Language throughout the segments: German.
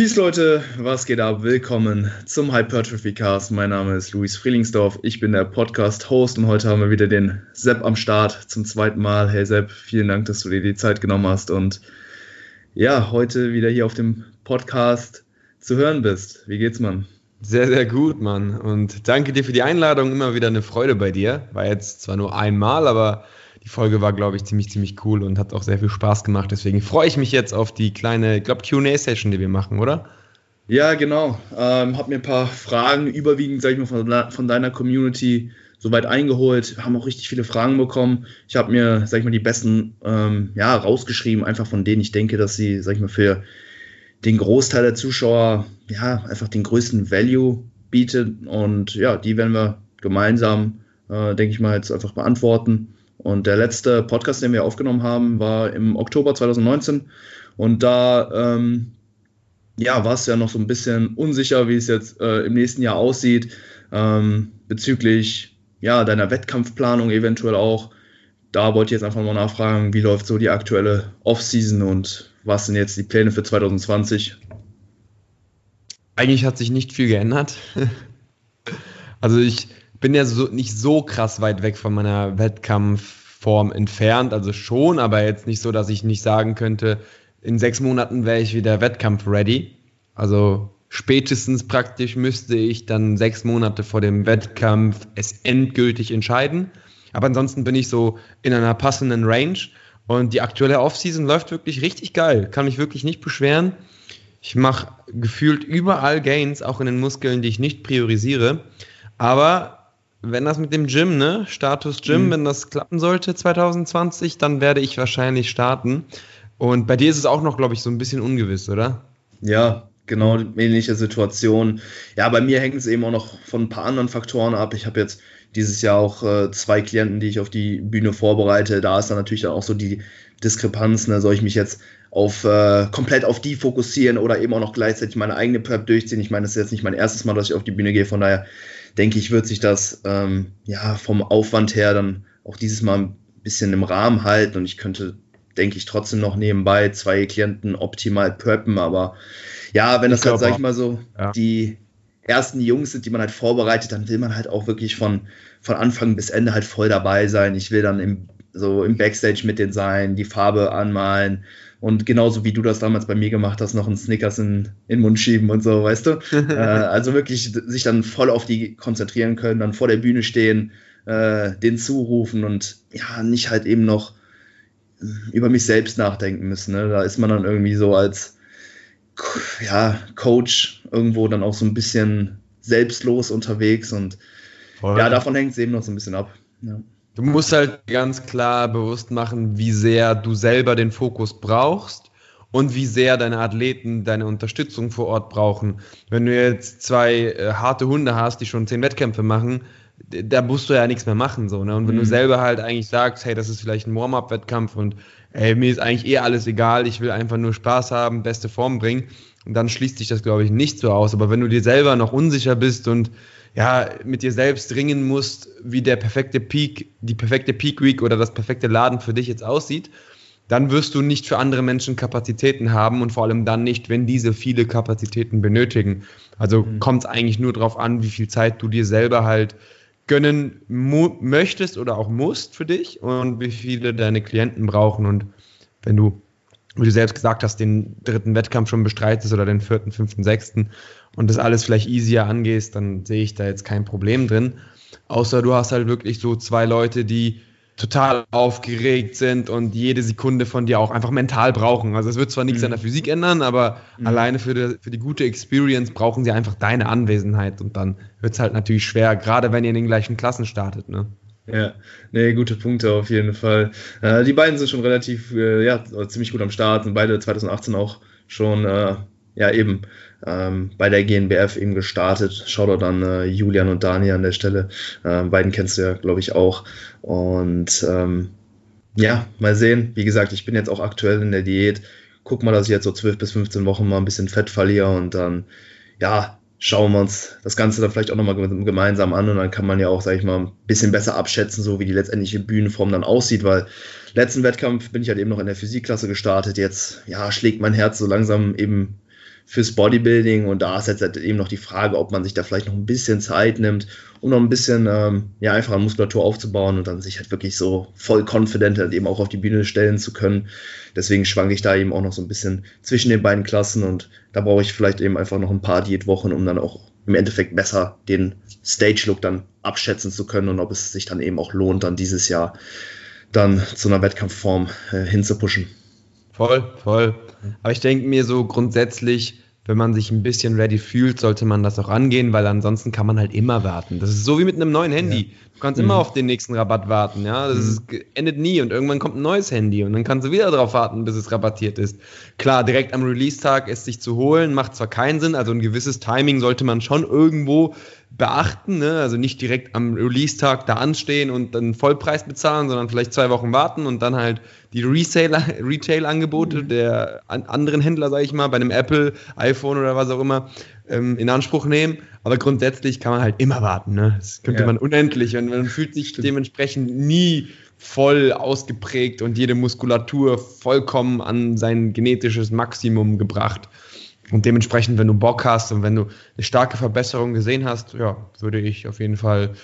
Peace Leute, was geht ab? Willkommen zum Hypertrophy Cast. Mein Name ist Luis Frielingsdorf. Ich bin der Podcast-Host und heute haben wir wieder den Sepp am Start zum zweiten Mal. Hey Sepp, vielen Dank, dass du dir die Zeit genommen hast und ja, heute wieder hier auf dem Podcast zu hören bist. Wie geht's, Mann? Sehr, sehr gut, Mann. Und danke dir für die Einladung. Immer wieder eine Freude bei dir. War jetzt zwar nur einmal, aber die Folge war, glaube ich, ziemlich, ziemlich cool und hat auch sehr viel Spaß gemacht. Deswegen freue ich mich jetzt auf die kleine, ich glaube, QA-Session, die wir machen, oder? Ja, genau. Ähm, hab mir ein paar Fragen überwiegend, sag ich mal, von, von deiner Community soweit eingeholt. Haben auch richtig viele Fragen bekommen. Ich habe mir, sag ich mal, die besten ähm, ja, rausgeschrieben, einfach von denen ich denke, dass sie, sag ich mal, für den Großteil der Zuschauer ja einfach den größten Value bietet. Und ja, die werden wir gemeinsam, äh, denke ich mal, jetzt einfach beantworten. Und der letzte Podcast, den wir aufgenommen haben, war im Oktober 2019. Und da ähm, ja, war es ja noch so ein bisschen unsicher, wie es jetzt äh, im nächsten Jahr aussieht, ähm, bezüglich ja, deiner Wettkampfplanung eventuell auch. Da wollte ich jetzt einfach mal nachfragen, wie läuft so die aktuelle Offseason und was sind jetzt die Pläne für 2020? Eigentlich hat sich nicht viel geändert. also ich bin ja so, nicht so krass weit weg von meiner Wettkampfform entfernt, also schon, aber jetzt nicht so, dass ich nicht sagen könnte, in sechs Monaten wäre ich wieder Wettkampf-ready. Also spätestens praktisch müsste ich dann sechs Monate vor dem Wettkampf es endgültig entscheiden. Aber ansonsten bin ich so in einer passenden Range und die aktuelle Offseason läuft wirklich richtig geil. Kann mich wirklich nicht beschweren. Ich mache gefühlt überall Gains, auch in den Muskeln, die ich nicht priorisiere. Aber wenn das mit dem Gym, ne, Status Gym, mhm. wenn das klappen sollte 2020, dann werde ich wahrscheinlich starten. Und bei dir ist es auch noch, glaube ich, so ein bisschen ungewiss, oder? Ja, genau, ähnliche Situation. Ja, bei mir hängt es eben auch noch von ein paar anderen Faktoren ab. Ich habe jetzt dieses Jahr auch äh, zwei Klienten, die ich auf die Bühne vorbereite. Da ist dann natürlich dann auch so die Diskrepanz, ne? soll ich mich jetzt auf äh, komplett auf die fokussieren oder eben auch noch gleichzeitig meine eigene Prep durchziehen. Ich meine, das ist jetzt nicht mein erstes Mal, dass ich auf die Bühne gehe, von daher denke ich, wird sich das ähm, ja vom Aufwand her dann auch dieses Mal ein bisschen im Rahmen halten und ich könnte, denke ich, trotzdem noch nebenbei zwei Klienten optimal preppen, aber ja, wenn das ich halt, sag ich mal so, ja. die ersten Jungs sind, die man halt vorbereitet, dann will man halt auch wirklich von, von Anfang bis Ende halt voll dabei sein. Ich will dann im, so im Backstage mit denen sein, die Farbe anmalen, und genauso wie du das damals bei mir gemacht hast, noch einen Snickers in, in den Mund schieben und so, weißt du? äh, also wirklich sich dann voll auf die konzentrieren können, dann vor der Bühne stehen, äh, den zurufen und ja, nicht halt eben noch über mich selbst nachdenken müssen. Ne? Da ist man dann irgendwie so als ja, Coach irgendwo dann auch so ein bisschen selbstlos unterwegs und Voll. ja, davon hängt es eben noch so ein bisschen ab. Ja. Du musst halt ganz klar bewusst machen, wie sehr du selber den Fokus brauchst und wie sehr deine Athleten deine Unterstützung vor Ort brauchen. Wenn du jetzt zwei äh, harte Hunde hast, die schon zehn Wettkämpfe machen, da musst du ja nichts mehr machen. So, ne? Und wenn mhm. du selber halt eigentlich sagst, hey, das ist vielleicht ein Warm-up-Wettkampf und ey, mir ist eigentlich eh alles egal, ich will einfach nur Spaß haben, beste Form bringen, und dann schließt sich das, glaube ich, nicht so aus. Aber wenn du dir selber noch unsicher bist und ja, mit dir selbst ringen musst, wie der perfekte Peak, die perfekte Peak Week oder das perfekte Laden für dich jetzt aussieht, dann wirst du nicht für andere Menschen Kapazitäten haben und vor allem dann nicht, wenn diese viele Kapazitäten benötigen. Also mhm. kommt es eigentlich nur darauf an, wie viel Zeit du dir selber halt gönnen möchtest oder auch musst für dich und wie viele deine Klienten brauchen. Und wenn du, wie du selbst gesagt hast, den dritten Wettkampf schon bestreitest oder den vierten, fünften, sechsten und das alles vielleicht easier angehst, dann sehe ich da jetzt kein Problem drin. Außer du hast halt wirklich so zwei Leute, die total aufgeregt sind und jede Sekunde von dir auch einfach mental brauchen. Also es wird zwar nichts mhm. an der Physik ändern, aber mhm. alleine für die, für die gute Experience brauchen sie einfach deine Anwesenheit und dann wird es halt natürlich schwer, gerade wenn ihr in den gleichen Klassen startet. Ne? Ja, nee, gute Punkte auf jeden Fall. Äh, die beiden sind schon relativ, äh, ja, ziemlich gut am Start und beide 2018 auch schon, äh, ja, eben ähm, bei der GNBF eben gestartet. Shoutout dann äh, Julian und Daniel an der Stelle. Ähm, beiden kennst du ja, glaube ich, auch. Und ähm, ja, mal sehen. Wie gesagt, ich bin jetzt auch aktuell in der Diät. Guck mal, dass ich jetzt so 12 bis 15 Wochen mal ein bisschen Fett verliere und dann, ja, schauen wir uns das Ganze dann vielleicht auch nochmal gemeinsam an und dann kann man ja auch, sag ich mal, ein bisschen besser abschätzen, so wie die letztendliche Bühnenform dann aussieht, weil letzten Wettkampf bin ich halt eben noch in der Physikklasse gestartet. Jetzt, ja, schlägt mein Herz so langsam eben fürs Bodybuilding und da ist jetzt halt eben noch die Frage, ob man sich da vielleicht noch ein bisschen Zeit nimmt, um noch ein bisschen ähm, ja einfach an Muskulatur aufzubauen und dann sich halt wirklich so voll confident halt eben auch auf die Bühne stellen zu können. Deswegen schwanke ich da eben auch noch so ein bisschen zwischen den beiden Klassen und da brauche ich vielleicht eben einfach noch ein paar Diätwochen, um dann auch im Endeffekt besser den Stage-Look dann abschätzen zu können und ob es sich dann eben auch lohnt, dann dieses Jahr dann zu einer Wettkampfform äh, hinzupushen. Voll, voll. Aber ich denke mir so grundsätzlich, wenn man sich ein bisschen ready fühlt, sollte man das auch angehen, weil ansonsten kann man halt immer warten. Das ist so wie mit einem neuen Handy. Ja. Du kannst mhm. immer auf den nächsten Rabatt warten, ja. Das mhm. ist, endet nie und irgendwann kommt ein neues Handy und dann kannst du wieder darauf warten, bis es rabattiert ist. Klar, direkt am Release-Tag es sich zu holen, macht zwar keinen Sinn, also ein gewisses Timing sollte man schon irgendwo beachten, ne? also nicht direkt am Release-Tag da anstehen und dann Vollpreis bezahlen, sondern vielleicht zwei Wochen warten und dann halt die Retail-Angebote mhm. der anderen Händler, sage ich mal, bei einem Apple, iPhone oder was auch immer, ähm, in Anspruch nehmen. Aber grundsätzlich kann man halt immer warten. Ne? Das könnte ja. man unendlich und man fühlt sich Stimmt. dementsprechend nie voll ausgeprägt und jede Muskulatur vollkommen an sein genetisches Maximum gebracht. Und dementsprechend, wenn du Bock hast und wenn du eine starke Verbesserung gesehen hast, ja, würde ich auf jeden Fall,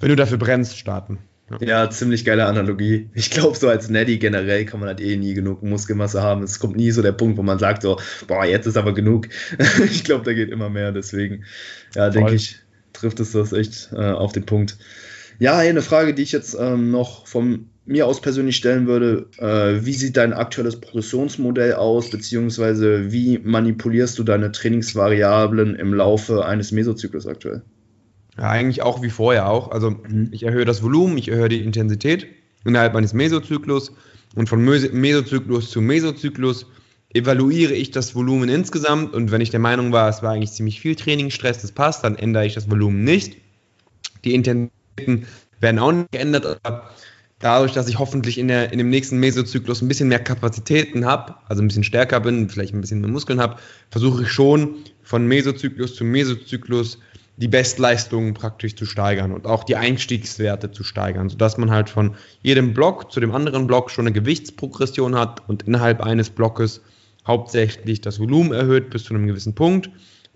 wenn du dafür brennst, starten. Ja, ja ziemlich geile Analogie. Ich glaube, so als Neddy generell kann man halt eh nie genug Muskelmasse haben. Es kommt nie so der Punkt, wo man sagt so, boah, jetzt ist aber genug. ich glaube, da geht immer mehr. Deswegen, ja, denke ich, trifft es das echt äh, auf den Punkt. Ja, eine Frage, die ich jetzt ähm, noch vom mir aus persönlich stellen würde, äh, wie sieht dein aktuelles Progressionsmodell aus, beziehungsweise wie manipulierst du deine Trainingsvariablen im Laufe eines Mesozyklus aktuell? Ja, eigentlich auch wie vorher auch. Also mhm. ich erhöhe das Volumen, ich erhöhe die Intensität innerhalb meines Mesozyklus und von Mesozyklus zu Mesozyklus evaluiere ich das Volumen insgesamt und wenn ich der Meinung war, es war eigentlich ziemlich viel Trainingsstress, das passt, dann ändere ich das Volumen nicht. Die Intensitäten werden auch nicht geändert, aber dadurch, dass ich hoffentlich in, der, in dem nächsten Mesozyklus ein bisschen mehr Kapazitäten habe, also ein bisschen stärker bin, vielleicht ein bisschen mehr Muskeln habe, versuche ich schon von Mesozyklus zu Mesozyklus die Bestleistungen praktisch zu steigern und auch die Einstiegswerte zu steigern, sodass man halt von jedem Block zu dem anderen Block schon eine Gewichtsprogression hat und innerhalb eines Blockes hauptsächlich das Volumen erhöht bis zu einem gewissen Punkt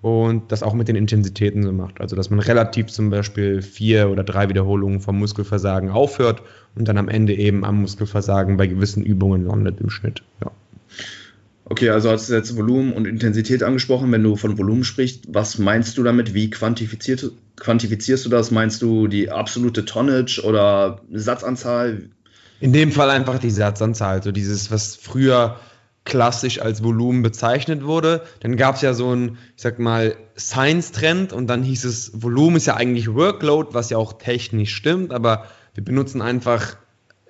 und das auch mit den Intensitäten so macht. Also dass man relativ zum Beispiel vier oder drei Wiederholungen vom Muskelversagen aufhört und dann am Ende eben am Muskelversagen bei gewissen Übungen landet im Schnitt. Ja. Okay, also hast du jetzt Volumen und Intensität angesprochen. Wenn du von Volumen sprichst, was meinst du damit? Wie quantifizierst, quantifizierst du das? Meinst du die absolute Tonnage oder Satzanzahl? In dem Fall einfach die Satzanzahl, so dieses, was früher klassisch als Volumen bezeichnet wurde. Dann gab es ja so ein, ich sag mal, Science-Trend und dann hieß es, Volumen ist ja eigentlich Workload, was ja auch technisch stimmt, aber wir benutzen einfach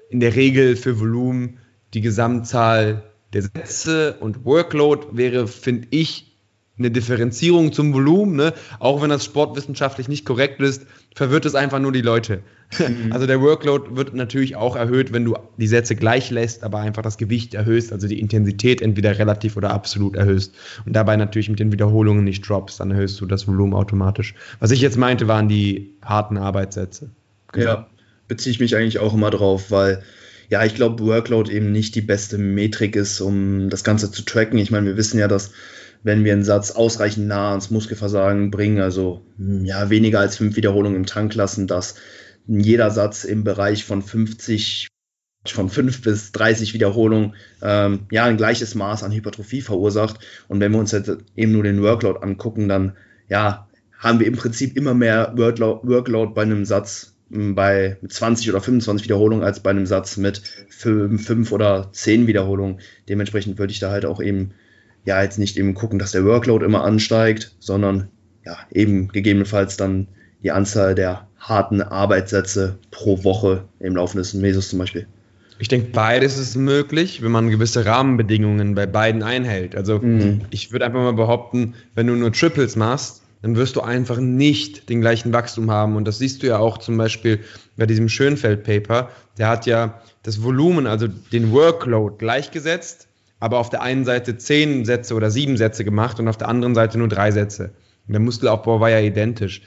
in der Regel für Volumen die Gesamtzahl der Sätze und Workload wäre, finde ich, eine Differenzierung zum Volumen, ne? auch wenn das sportwissenschaftlich nicht korrekt ist, verwirrt es einfach nur die Leute. Mhm. Also der Workload wird natürlich auch erhöht, wenn du die Sätze gleich lässt, aber einfach das Gewicht erhöhst, also die Intensität entweder relativ oder absolut erhöhst und dabei natürlich mit den Wiederholungen nicht droppst, dann erhöhst du das Volumen automatisch. Was ich jetzt meinte, waren die harten Arbeitssätze. Genau. Ja, beziehe ich mich eigentlich auch immer drauf, weil ja, ich glaube, Workload eben nicht die beste Metrik ist, um das Ganze zu tracken. Ich meine, wir wissen ja, dass wenn wir einen Satz ausreichend nah ans Muskelversagen bringen, also hm, ja, weniger als fünf Wiederholungen im Tank lassen, dass jeder Satz im Bereich von 50, von 5 bis 30 Wiederholungen ähm, ja ein gleiches Maß an Hypertrophie verursacht. Und wenn wir uns jetzt eben nur den Workload angucken, dann ja, haben wir im Prinzip immer mehr Workload, Workload bei einem Satz hm, bei 20 oder 25 Wiederholungen als bei einem Satz mit 5, 5 oder 10 Wiederholungen. Dementsprechend würde ich da halt auch eben ja jetzt nicht eben gucken, dass der Workload immer ansteigt, sondern ja eben gegebenenfalls dann die Anzahl der harten Arbeitssätze pro Woche im Laufe des Mesos zum Beispiel. Ich denke, beides ist möglich, wenn man gewisse Rahmenbedingungen bei beiden einhält. Also mhm. ich würde einfach mal behaupten, wenn du nur Triples machst, dann wirst du einfach nicht den gleichen Wachstum haben. Und das siehst du ja auch zum Beispiel bei diesem Schönfeld-Paper. Der hat ja das Volumen, also den Workload gleichgesetzt aber auf der einen Seite zehn Sätze oder sieben Sätze gemacht und auf der anderen Seite nur drei Sätze. Und der Muskelaufbau war ja identisch.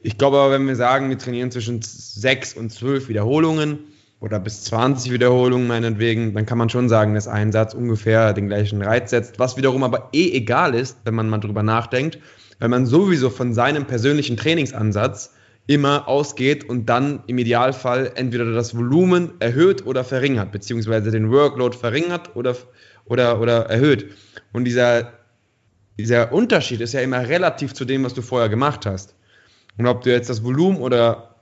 Ich glaube aber, wenn wir sagen, wir trainieren zwischen sechs und zwölf Wiederholungen, oder bis 20 Wiederholungen meinetwegen, dann kann man schon sagen, dass ein Satz ungefähr den gleichen Reiz setzt, was wiederum aber eh egal ist, wenn man mal drüber nachdenkt, weil man sowieso von seinem persönlichen Trainingsansatz immer ausgeht und dann im Idealfall entweder das Volumen erhöht oder verringert, beziehungsweise den Workload verringert oder, oder, oder erhöht. Und dieser, dieser Unterschied ist ja immer relativ zu dem, was du vorher gemacht hast. Und ob du jetzt das Volumen oder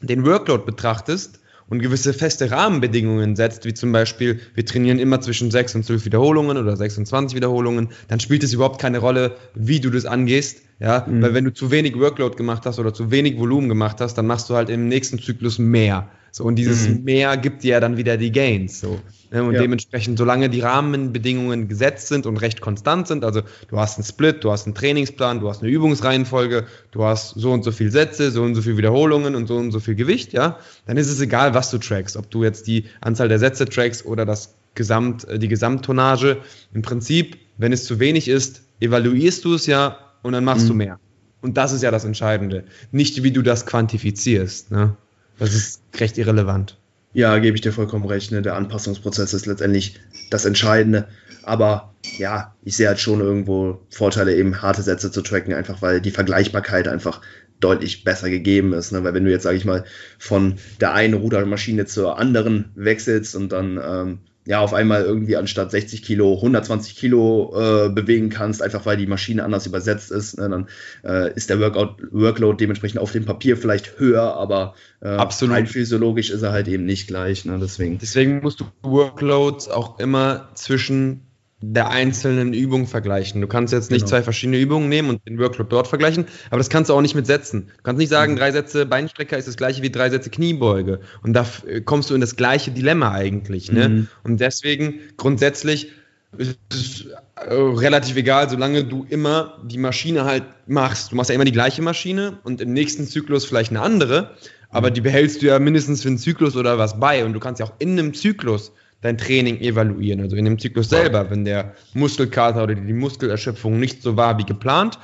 den Workload betrachtest, und gewisse feste Rahmenbedingungen setzt, wie zum Beispiel, wir trainieren immer zwischen 6 und 12 Wiederholungen oder 26 Wiederholungen, dann spielt es überhaupt keine Rolle, wie du das angehst. Ja, mhm. weil wenn du zu wenig Workload gemacht hast oder zu wenig Volumen gemacht hast, dann machst du halt im nächsten Zyklus mehr. So, und dieses mhm. mehr gibt dir ja dann wieder die Gains. So. Ne? Und ja. dementsprechend, solange die Rahmenbedingungen gesetzt sind und recht konstant sind, also du hast einen Split, du hast einen Trainingsplan, du hast eine Übungsreihenfolge, du hast so und so viel Sätze, so und so viel Wiederholungen und so und so viel Gewicht, ja, dann ist es egal, was du trackst, ob du jetzt die Anzahl der Sätze trackst oder das Gesamt, äh, die Gesamttonnage. Im Prinzip, wenn es zu wenig ist, evaluierst du es ja und dann machst mhm. du mehr. Und das ist ja das Entscheidende. Nicht, wie du das quantifizierst. Ne? Das ist recht irrelevant. Ja, gebe ich dir vollkommen recht. Ne? Der Anpassungsprozess ist letztendlich das Entscheidende. Aber ja, ich sehe halt schon irgendwo Vorteile, eben harte Sätze zu tracken, einfach weil die Vergleichbarkeit einfach deutlich besser gegeben ist. Ne? Weil wenn du jetzt, sage ich mal, von der einen Rudermaschine zur anderen wechselst und dann ähm, ja auf einmal irgendwie anstatt 60 Kilo 120 Kilo äh, bewegen kannst, einfach weil die Maschine anders übersetzt ist, ne, dann äh, ist der Workout, Workload dementsprechend auf dem Papier vielleicht höher, aber äh, Absolut. rein physiologisch ist er halt eben nicht gleich. Ne, deswegen. deswegen musst du Workloads auch immer zwischen der einzelnen Übung vergleichen. Du kannst jetzt nicht genau. zwei verschiedene Übungen nehmen und den Workload dort vergleichen, aber das kannst du auch nicht mit Sätzen. Du kannst nicht sagen, mhm. drei Sätze Beinstrecker ist das gleiche wie drei Sätze Kniebeuge. Und da kommst du in das gleiche Dilemma eigentlich. Ne? Mhm. Und deswegen grundsätzlich ist es äh, relativ egal, solange du immer die Maschine halt machst. Du machst ja immer die gleiche Maschine und im nächsten Zyklus vielleicht eine andere, aber mhm. die behältst du ja mindestens für einen Zyklus oder was bei. Und du kannst ja auch in einem Zyklus dein Training evaluieren. Also in dem Zyklus selber, wenn der Muskelkater oder die Muskelerschöpfung nicht so war wie geplant,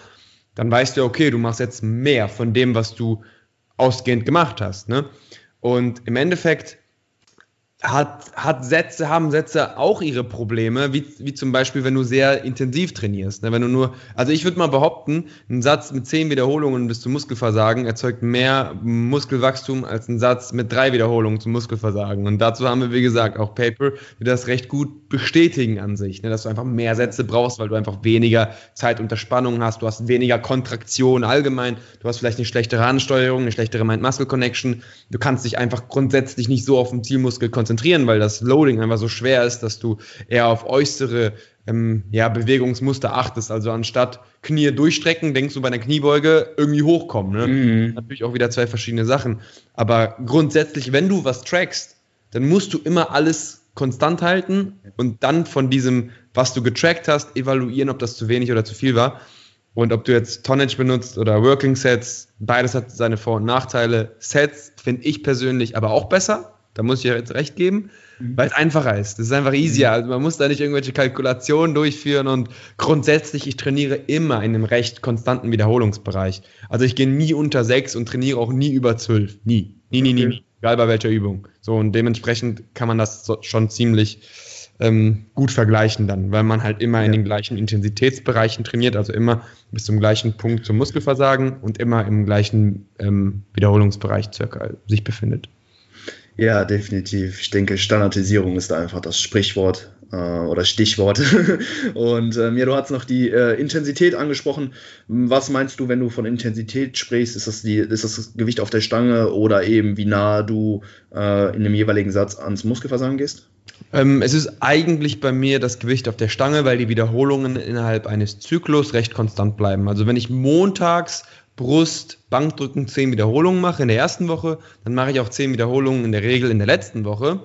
dann weißt du, okay, du machst jetzt mehr von dem, was du ausgehend gemacht hast. Ne? Und im Endeffekt hat, hat Sätze, haben Sätze auch ihre Probleme, wie, wie zum Beispiel, wenn du sehr intensiv trainierst. Ne? Wenn du nur, also ich würde mal behaupten, ein Satz mit zehn Wiederholungen bis zum Muskelversagen erzeugt mehr Muskelwachstum als ein Satz mit drei Wiederholungen zum Muskelversagen. Und dazu haben wir, wie gesagt, auch Paper, die das recht gut bestätigen an sich, ne? dass du einfach mehr Sätze brauchst, weil du einfach weniger Zeit unter Spannung hast, du hast weniger Kontraktion allgemein, du hast vielleicht eine schlechtere Ansteuerung, eine schlechtere Mind-Muscle-Connection, du kannst dich einfach grundsätzlich nicht so auf den Zielmuskel konzentrieren konzentrieren, weil das Loading einfach so schwer ist, dass du eher auf äußere ähm, ja, Bewegungsmuster achtest. Also anstatt Knie durchstrecken, denkst du bei einer Kniebeuge irgendwie hochkommen. Ne? Mhm. Natürlich auch wieder zwei verschiedene Sachen. Aber grundsätzlich, wenn du was trackst, dann musst du immer alles konstant halten und dann von diesem, was du getrackt hast, evaluieren, ob das zu wenig oder zu viel war. Und ob du jetzt Tonnage benutzt oder Working Sets, beides hat seine Vor- und Nachteile. Sets finde ich persönlich aber auch besser, da muss ich ja jetzt recht geben, mhm. weil es einfacher ist. Das ist einfach easier. Mhm. Also man muss da nicht irgendwelche Kalkulationen durchführen und grundsätzlich, ich trainiere immer in einem recht konstanten Wiederholungsbereich. Also ich gehe nie unter sechs und trainiere auch nie über zwölf. Nie. Nie, nie, nie, nie. Egal bei welcher Übung. So und dementsprechend kann man das schon ziemlich ähm, gut vergleichen dann, weil man halt immer in den gleichen Intensitätsbereichen trainiert, also immer bis zum gleichen Punkt zum Muskelversagen und immer im gleichen ähm, Wiederholungsbereich circa sich befindet. Ja, definitiv. Ich denke, Standardisierung ist da einfach das Sprichwort äh, oder Stichwort. Und ähm, ja, du hast noch die äh, Intensität angesprochen. Was meinst du, wenn du von Intensität sprichst? Ist das, die, ist das Gewicht auf der Stange oder eben wie nah du äh, in dem jeweiligen Satz ans Muskelversagen gehst? Ähm, es ist eigentlich bei mir das Gewicht auf der Stange, weil die Wiederholungen innerhalb eines Zyklus recht konstant bleiben. Also wenn ich montags Brust, Bankdrücken 10 Wiederholungen mache in der ersten Woche, dann mache ich auch 10 Wiederholungen in der Regel in der letzten Woche.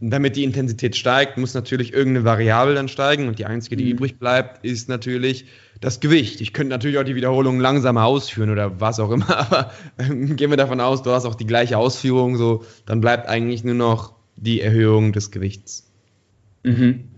Und damit die Intensität steigt, muss natürlich irgendeine Variable dann steigen und die einzige, die mhm. übrig bleibt, ist natürlich das Gewicht. Ich könnte natürlich auch die Wiederholungen langsamer ausführen oder was auch immer, aber ähm, gehen wir davon aus, du hast auch die gleiche Ausführung, so, dann bleibt eigentlich nur noch die Erhöhung des Gewichts. Mhm.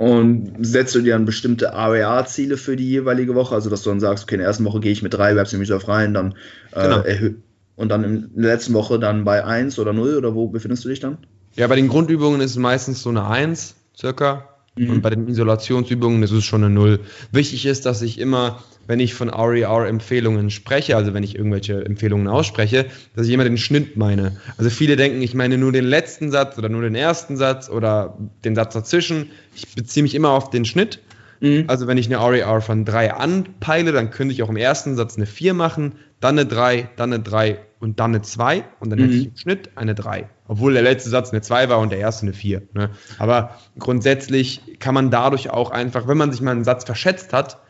Und setzt du dir dann bestimmte AWA-Ziele für die jeweilige Woche, also dass du dann sagst, okay, in der ersten Woche gehe ich mit drei Reps nämlich auf rein, dann äh, genau. und dann in der letzten Woche dann bei 1 oder 0 oder wo befindest du dich dann? Ja, bei den Grundübungen ist es meistens so eine 1 circa. Mhm. Und bei den Isolationsübungen ist es schon eine 0. Wichtig ist, dass ich immer, wenn ich von RER-Empfehlungen spreche, also wenn ich irgendwelche Empfehlungen ausspreche, dass ich immer den Schnitt meine. Also viele denken, ich meine nur den letzten Satz oder nur den ersten Satz oder den Satz dazwischen. Ich beziehe mich immer auf den Schnitt. Mhm. Also wenn ich eine RER von 3 anpeile, dann könnte ich auch im ersten Satz eine 4 machen, dann eine 3, dann eine 3 und dann eine 2 und dann mhm. hätte ich im Schnitt eine 3. Obwohl der letzte Satz eine 2 war und der erste eine 4. Ne? Aber grundsätzlich kann man dadurch auch einfach, wenn man sich mal einen Satz verschätzt hat,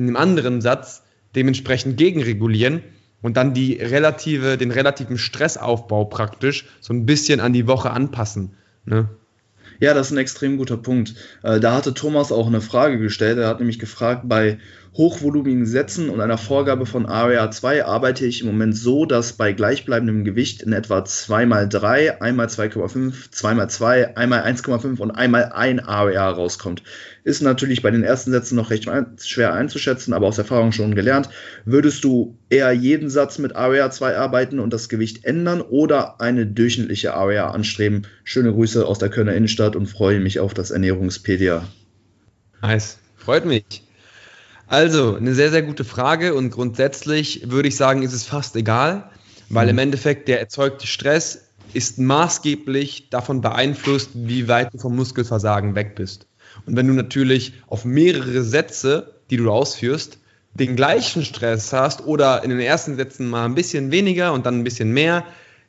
in einem anderen Satz dementsprechend gegenregulieren und dann die relative, den relativen Stressaufbau praktisch so ein bisschen an die Woche anpassen. Ne? Ja, das ist ein extrem guter Punkt. Äh, da hatte Thomas auch eine Frage gestellt. Er hat nämlich gefragt, bei hochvolumigen Sätzen und einer Vorgabe von AREA 2 arbeite ich im Moment so, dass bei gleichbleibendem Gewicht in etwa 2 mal 3, einmal 2,5, 2 mal 2, einmal 1,5 und einmal ein AREA rauskommt. Ist natürlich bei den ersten Sätzen noch recht schwer einzuschätzen, aber aus Erfahrung schon gelernt. Würdest du eher jeden Satz mit AREA 2 arbeiten und das Gewicht ändern oder eine durchschnittliche AREA anstreben? Schöne Grüße aus der Kölner Innenstadt und freue mich auf das Ernährungspedia. Nice, freut mich. Also, eine sehr, sehr gute Frage und grundsätzlich würde ich sagen, ist es fast egal, weil im mhm. Endeffekt der erzeugte Stress ist maßgeblich davon beeinflusst, wie weit du vom Muskelversagen weg bist. Und wenn du natürlich auf mehrere Sätze, die du ausführst, den gleichen Stress hast oder in den ersten Sätzen mal ein bisschen weniger und dann ein bisschen mehr,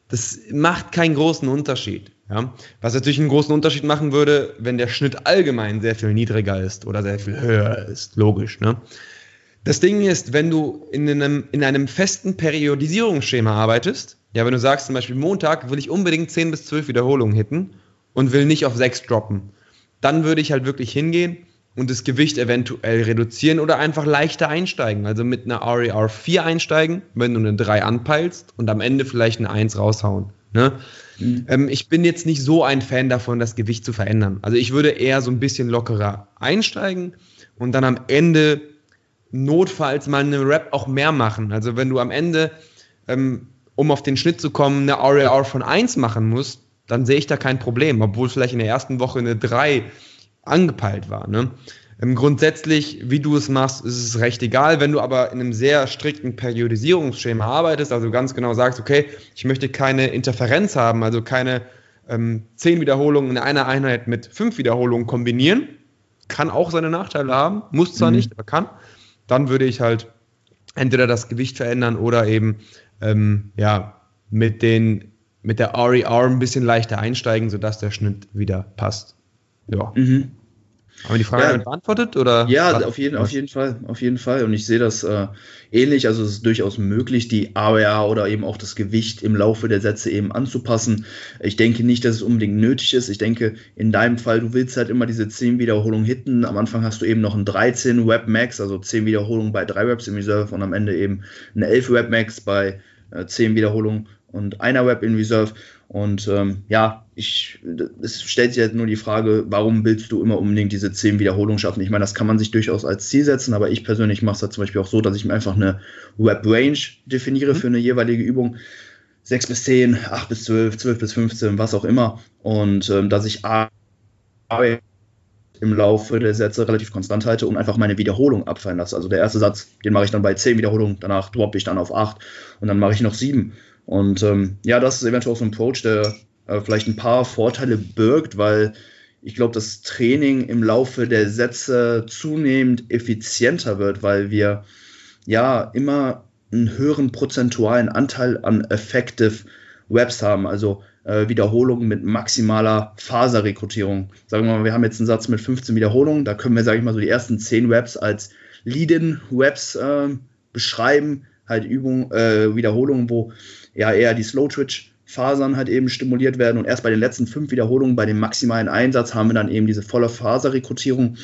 das macht keinen großen Unterschied. Ja? Was natürlich einen großen Unterschied machen würde, wenn der Schnitt allgemein sehr viel niedriger ist oder sehr viel höher ist, logisch. Ne? Das Ding ist, wenn du in einem, in einem festen Periodisierungsschema arbeitest, ja, wenn du sagst zum Beispiel Montag will ich unbedingt 10 bis 12 Wiederholungen hitten und will nicht auf 6 droppen, dann würde ich halt wirklich hingehen und das Gewicht eventuell reduzieren oder einfach leichter einsteigen. Also mit einer RER 4 einsteigen, wenn du eine 3 anpeilst und am Ende vielleicht eine 1 raushauen. Ne? Mhm. Ähm, ich bin jetzt nicht so ein Fan davon, das Gewicht zu verändern. Also ich würde eher so ein bisschen lockerer einsteigen und dann am Ende notfalls mal eine Rap auch mehr machen. Also wenn du am Ende, ähm, um auf den Schnitt zu kommen, eine RAR von 1 machen musst, dann sehe ich da kein Problem, obwohl vielleicht in der ersten Woche eine 3 angepeilt war. Ne? Ähm, grundsätzlich, wie du es machst, ist es recht egal. Wenn du aber in einem sehr strikten Periodisierungsschema arbeitest, also ganz genau sagst, okay, ich möchte keine Interferenz haben, also keine ähm, zehn Wiederholungen in einer Einheit mit fünf Wiederholungen kombinieren, kann auch seine Nachteile haben, muss zwar mhm. nicht, aber kann, dann würde ich halt entweder das Gewicht verändern oder eben ähm, ja, mit, den, mit der RER ein bisschen leichter einsteigen, sodass der Schnitt wieder passt. Ja. Mhm. Haben wir die Frage ja, beantwortet? Oder ja, auf jeden, auf jeden Fall, auf jeden Fall. Und ich sehe das äh, ähnlich. Also es ist durchaus möglich, die AWR oder eben auch das Gewicht im Laufe der Sätze eben anzupassen. Ich denke nicht, dass es unbedingt nötig ist. Ich denke, in deinem Fall, du willst halt immer diese 10 Wiederholungen hitten. Am Anfang hast du eben noch ein 13 Web Max, also 10 Wiederholungen bei 3 Reps im Reserve und am Ende eben eine 11 Web Max bei äh, 10 Wiederholungen und einer Web in Reserve. Und ähm, ja, ich, es stellt sich halt nur die Frage, warum willst du immer unbedingt diese 10 Wiederholungen schaffen? Ich meine, das kann man sich durchaus als Ziel setzen, aber ich persönlich mache es halt zum Beispiel auch so, dass ich mir einfach eine Web Range definiere mhm. für eine jeweilige Übung. 6 bis 10, 8 bis 12, 12 bis 15, was auch immer. Und ähm, dass ich A im Laufe der Sätze relativ konstant halte und einfach meine Wiederholung abfallen lasse. Also der erste Satz, den mache ich dann bei 10 Wiederholungen, danach droppe ich dann auf 8 und dann mache ich noch 7 und ähm, ja, das ist eventuell auch so ein Approach, der äh, vielleicht ein paar Vorteile birgt, weil ich glaube, das Training im Laufe der Sätze zunehmend effizienter wird, weil wir ja immer einen höheren prozentualen Anteil an Effective Webs haben, also äh, Wiederholungen mit maximaler Faserrekrutierung. Sagen wir mal, wir haben jetzt einen Satz mit 15 Wiederholungen, da können wir, sage ich mal, so die ersten 10 Webs als Lead-in-Webs äh, beschreiben, halt Übungen, äh, Wiederholungen, wo ja eher die Slow-Twitch-Fasern halt eben stimuliert werden. Und erst bei den letzten fünf Wiederholungen, bei dem maximalen Einsatz, haben wir dann eben diese volle Faserrekrutierung.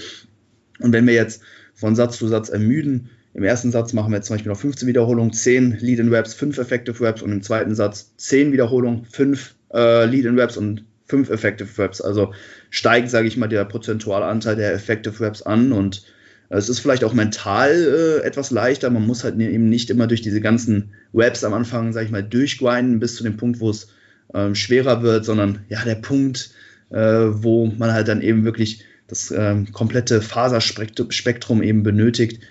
Und wenn wir jetzt von Satz zu Satz ermüden, im ersten Satz machen wir jetzt zum Beispiel noch 15 Wiederholungen, 10 Lead-in-Webs, 5 Effective Webs und im zweiten Satz 10 Wiederholungen, 5 äh, Lead-in-Webs und 5 Effective Webs. Also steigt, sage ich mal, der prozentuale Anteil der Effective Webs an und Es ist vielleicht auch mental äh, etwas leichter. Man muss halt eben nicht immer durch diese ganzen Raps am Anfang, sag ich mal, durchgrinden bis zu dem Punkt, wo es ähm, schwerer wird, sondern ja, der Punkt, äh, wo man halt dann eben wirklich das ähm, komplette Faserspektrum eben benötigt,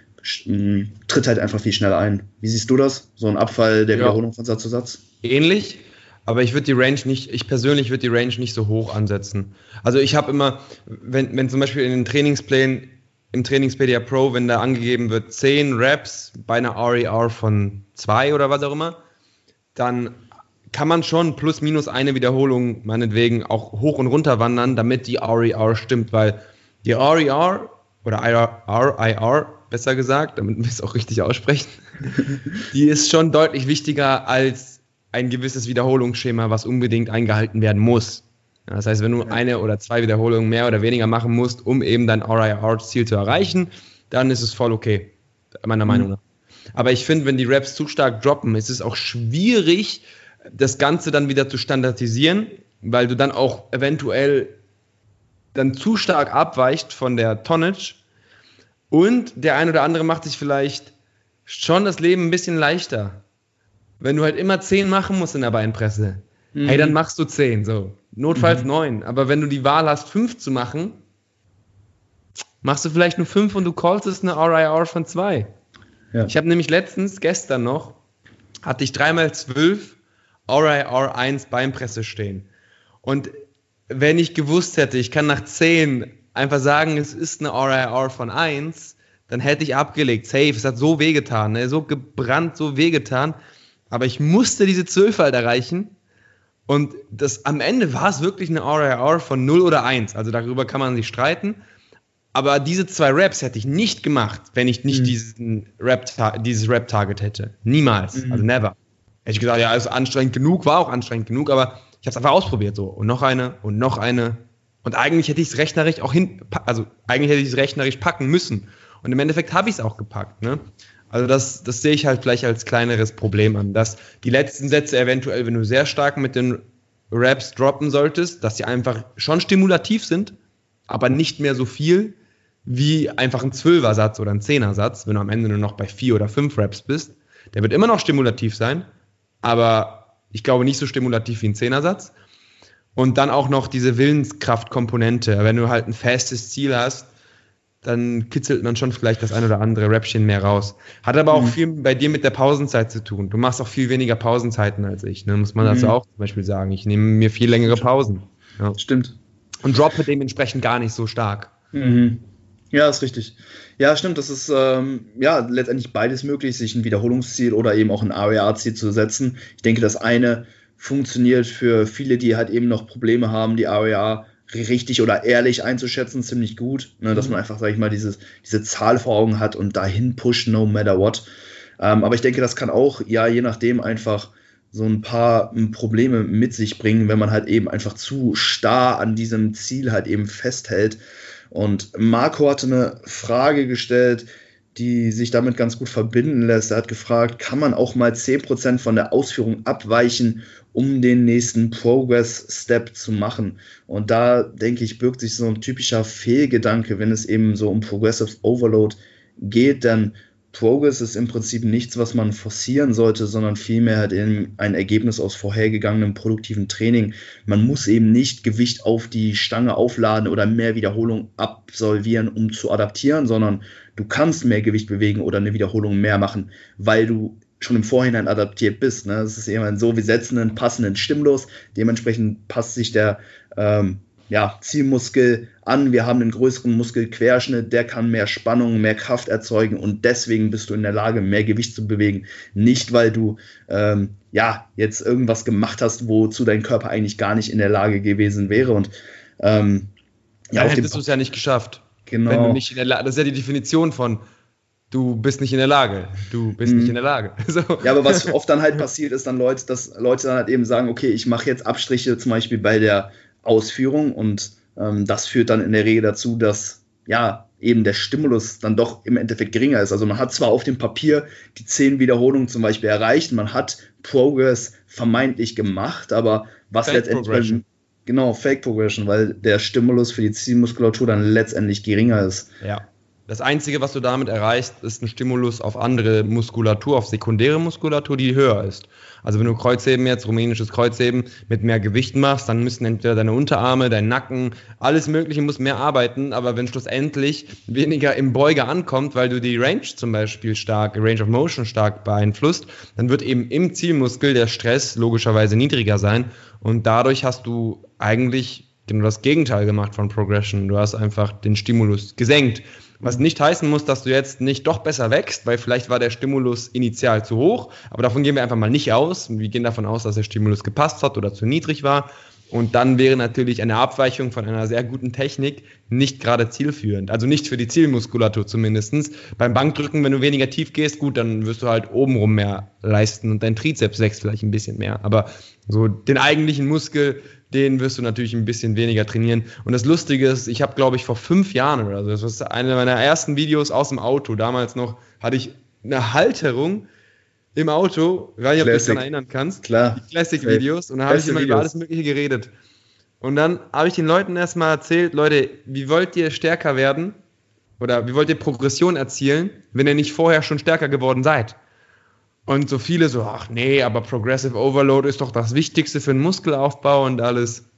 tritt halt einfach viel schneller ein. Wie siehst du das? So ein Abfall der ja. Wiederholung von Satz zu Satz? Ähnlich, aber ich würde die Range nicht, ich persönlich würde die Range nicht so hoch ansetzen. Also ich habe immer, wenn, wenn zum Beispiel in den Trainingsplänen im Trainingspedia Pro, wenn da angegeben wird 10 Reps bei einer RER e von 2 oder was auch immer, dann kann man schon plus minus eine Wiederholung meinetwegen auch hoch und runter wandern, damit die RER e stimmt, weil die RER e oder RIR, besser gesagt, damit wir es auch richtig aussprechen, die ist schon deutlich wichtiger als ein gewisses Wiederholungsschema, was unbedingt eingehalten werden muss. Das heißt, wenn du eine oder zwei Wiederholungen mehr oder weniger machen musst, um eben dein RIR-Ziel zu erreichen, dann ist es voll okay, meiner mhm. Meinung nach. Aber ich finde, wenn die Raps zu stark droppen, ist es auch schwierig, das Ganze dann wieder zu standardisieren, weil du dann auch eventuell dann zu stark abweicht von der Tonnage und der ein oder andere macht sich vielleicht schon das Leben ein bisschen leichter. Wenn du halt immer 10 machen musst in der Beinpresse, mhm. hey, dann machst du 10, so. Notfalls mhm. 9. Aber wenn du die Wahl hast, 5 zu machen, machst du vielleicht nur 5 und du callst es eine RIR von 2. Ja. Ich habe nämlich letztens, gestern noch, hatte ich 3x12 RIR 1 Beinpresse stehen. Und wenn ich gewusst hätte, ich kann nach 10 einfach sagen, es ist eine RIR von 1, dann hätte ich abgelegt. Safe, es hat so wehgetan, ne? so gebrannt, so wehgetan. Aber ich musste diese 12 halt erreichen. Und das, am Ende war es wirklich eine RIR von 0 oder 1. Also darüber kann man sich streiten. Aber diese zwei Raps hätte ich nicht gemacht, wenn ich nicht mhm. diesen Rap, dieses Rap-Target hätte. Niemals. Mhm. Also never. Hätte ich gesagt, ja, ist anstrengend genug, war auch anstrengend genug, aber ich habe es einfach ausprobiert so. Und noch eine und noch eine. Und eigentlich hätte ich es rechnerisch auch hin, also eigentlich hätte ich es rechnerisch packen müssen. Und im Endeffekt habe ich es auch gepackt. Ne? Also das, das sehe ich halt vielleicht als kleineres Problem an, dass die letzten Sätze eventuell, wenn du sehr stark mit den Raps droppen solltest, dass sie einfach schon stimulativ sind, aber nicht mehr so viel wie einfach ein Zwölfer-Satz oder ein Zehner-Satz, wenn du am Ende nur noch bei vier oder fünf Raps bist. Der wird immer noch stimulativ sein, aber ich glaube nicht so stimulativ wie ein Zehnersatz. Und dann auch noch diese Willenskraftkomponente. Wenn du halt ein festes Ziel hast, dann kitzelt man schon vielleicht das ein oder andere Räppchen mehr raus. Hat aber auch mhm. viel bei dir mit der Pausenzeit zu tun. Du machst auch viel weniger Pausenzeiten als ich, ne? muss man mhm. dazu auch zum Beispiel sagen. Ich nehme mir viel längere Pausen. Ja. Stimmt. Und droppe dementsprechend gar nicht so stark. Mhm. Ja, ist richtig. Ja, stimmt. Das ist ähm, ja letztendlich beides möglich, sich ein Wiederholungsziel oder eben auch ein ARA-Ziel zu setzen. Ich denke, das eine funktioniert für viele, die halt eben noch Probleme haben, die ARA richtig oder ehrlich einzuschätzen, ziemlich gut. Ne, dass mhm. man einfach, sag ich mal, dieses, diese Zahl vor Augen hat und dahin pusht, no matter what. Ähm, aber ich denke, das kann auch, ja, je nachdem einfach so ein paar hm, Probleme mit sich bringen, wenn man halt eben einfach zu starr an diesem Ziel halt eben festhält. Und Marco hatte eine Frage gestellt, die sich damit ganz gut verbinden lässt. Er hat gefragt, kann man auch mal 10% von der Ausführung abweichen, um den nächsten Progress-Step zu machen? Und da, denke ich, birgt sich so ein typischer Fehlgedanke, wenn es eben so um Progressive Overload geht, dann Progress ist im Prinzip nichts, was man forcieren sollte, sondern vielmehr halt eben ein Ergebnis aus vorhergegangenem produktiven Training. Man muss eben nicht Gewicht auf die Stange aufladen oder mehr Wiederholung absolvieren, um zu adaptieren, sondern du kannst mehr Gewicht bewegen oder eine Wiederholung mehr machen, weil du schon im Vorhinein adaptiert bist. Ne? Das ist eben so, wir setzen einen passenden Stimulus, dementsprechend passt sich der ähm, ja, Zielmuskel an, wir haben einen größeren Muskelquerschnitt, der kann mehr Spannung, mehr Kraft erzeugen und deswegen bist du in der Lage, mehr Gewicht zu bewegen. Nicht, weil du ähm, ja jetzt irgendwas gemacht hast, wozu dein Körper eigentlich gar nicht in der Lage gewesen wäre. Und ähm, ja, Dann hättest du es ja nicht geschafft. Genau. Wenn du nicht in der Lage, das ist ja die Definition von du bist nicht in der Lage. Du bist mhm. nicht in der Lage. So. Ja, aber was oft dann halt passiert, ist dann Leute, dass Leute dann halt eben sagen, okay, ich mache jetzt Abstriche zum Beispiel bei der Ausführung und ähm, das führt dann in der Regel dazu, dass ja eben der Stimulus dann doch im Endeffekt geringer ist. Also man hat zwar auf dem Papier die zehn Wiederholungen zum Beispiel erreicht, man hat Progress vermeintlich gemacht, aber was letztendlich genau Fake Progression, weil der Stimulus für die Zielmuskulatur dann letztendlich geringer ist. Ja. Das Einzige, was du damit erreichst, ist ein Stimulus auf andere Muskulatur, auf sekundäre Muskulatur, die höher ist. Also wenn du Kreuzheben jetzt, rumänisches Kreuzheben mit mehr Gewicht machst, dann müssen entweder deine Unterarme, dein Nacken, alles Mögliche muss mehr arbeiten. Aber wenn schlussendlich weniger im Beuger ankommt, weil du die Range zum Beispiel stark, Range of Motion stark beeinflusst, dann wird eben im Zielmuskel der Stress logischerweise niedriger sein. Und dadurch hast du eigentlich genau das Gegenteil gemacht von Progression. Du hast einfach den Stimulus gesenkt. Was nicht heißen muss, dass du jetzt nicht doch besser wächst, weil vielleicht war der Stimulus initial zu hoch, aber davon gehen wir einfach mal nicht aus. Wir gehen davon aus, dass der Stimulus gepasst hat oder zu niedrig war. Und dann wäre natürlich eine Abweichung von einer sehr guten Technik nicht gerade zielführend. Also nicht für die Zielmuskulatur zumindestens. Beim Bankdrücken, wenn du weniger tief gehst, gut, dann wirst du halt obenrum mehr leisten und dein Trizeps wächst vielleicht ein bisschen mehr. Aber so den eigentlichen Muskel, den wirst du natürlich ein bisschen weniger trainieren. Und das Lustige ist, ich habe, glaube ich, vor fünf Jahren oder so, das war eine meiner ersten Videos aus dem Auto, damals noch, hatte ich eine Halterung im Auto, weil ich ob du dich daran erinnern kannst. Klar. Die Classic-Videos. Und da habe ich immer über alles Mögliche geredet. Und dann habe ich den Leuten erstmal erzählt, Leute, wie wollt ihr stärker werden? Oder wie wollt ihr Progression erzielen, wenn ihr nicht vorher schon stärker geworden seid? Und so viele so, ach nee, aber Progressive Overload ist doch das Wichtigste für den Muskelaufbau und alles.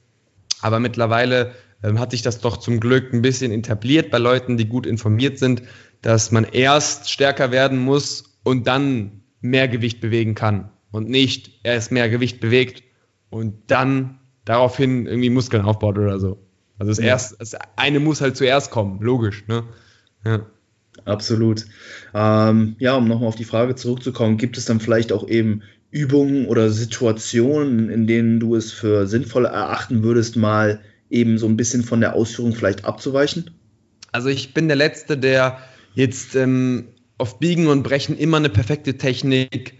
Aber mittlerweile ähm, hat sich das doch zum Glück ein bisschen etabliert bei Leuten, die gut informiert sind, dass man erst stärker werden muss und dann mehr Gewicht bewegen kann und nicht erst mehr Gewicht bewegt und dann daraufhin irgendwie Muskeln aufbaut oder so. Also das, ja. erst, das eine muss halt zuerst kommen, logisch. Ne? Ja. Absolut. Ähm, ja, um nochmal auf die Frage zurückzukommen, gibt es dann vielleicht auch eben Übungen oder Situationen, in denen du es für sinnvoll erachten würdest, mal eben so ein bisschen von der Ausführung vielleicht abzuweichen? Also ich bin der Letzte, der jetzt ähm, auf Biegen und Brechen immer eine perfekte Technik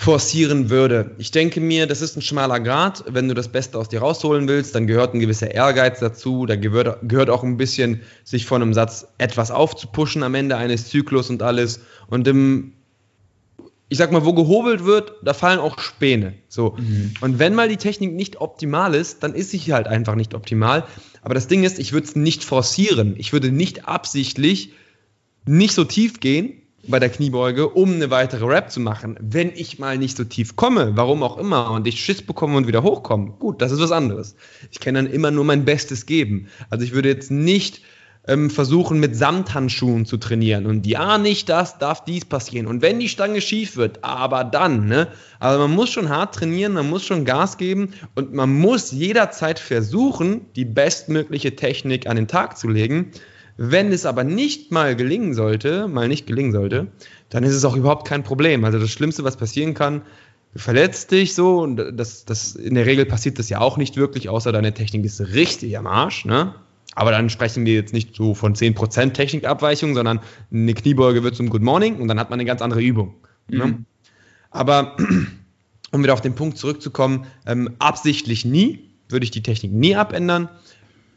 forcieren würde. Ich denke mir, das ist ein schmaler Grad. Wenn du das Beste aus dir rausholen willst, dann gehört ein gewisser Ehrgeiz dazu. Da gehört, gehört auch ein bisschen, sich von einem Satz etwas aufzupuschen am Ende eines Zyklus und alles. Und im, ich sag mal, wo gehobelt wird, da fallen auch Späne. So. Mhm. Und wenn mal die Technik nicht optimal ist, dann ist sie halt einfach nicht optimal. Aber das Ding ist, ich würde es nicht forcieren. Ich würde nicht absichtlich nicht so tief gehen, bei der Kniebeuge, um eine weitere Rap zu machen. Wenn ich mal nicht so tief komme, warum auch immer, und ich Schiss bekomme und wieder hochkomme, gut, das ist was anderes. Ich kann dann immer nur mein Bestes geben. Also ich würde jetzt nicht ähm, versuchen, mit Samthandschuhen zu trainieren. Und ja, nicht das, darf dies passieren. Und wenn die Stange schief wird, aber dann, ne? Also man muss schon hart trainieren, man muss schon Gas geben und man muss jederzeit versuchen, die bestmögliche Technik an den Tag zu legen. Wenn es aber nicht mal gelingen sollte, mal nicht gelingen sollte, dann ist es auch überhaupt kein Problem. Also das Schlimmste, was passieren kann, du verletzt dich so und das, das, in der Regel passiert das ja auch nicht wirklich, außer deine Technik ist richtig am Arsch, ne? Aber dann sprechen wir jetzt nicht so von 10% Technikabweichung, sondern eine Kniebeuge wird zum Good Morning und dann hat man eine ganz andere Übung. Ne? Mhm. Ne? Aber um wieder auf den Punkt zurückzukommen, ähm, absichtlich nie, würde ich die Technik nie abändern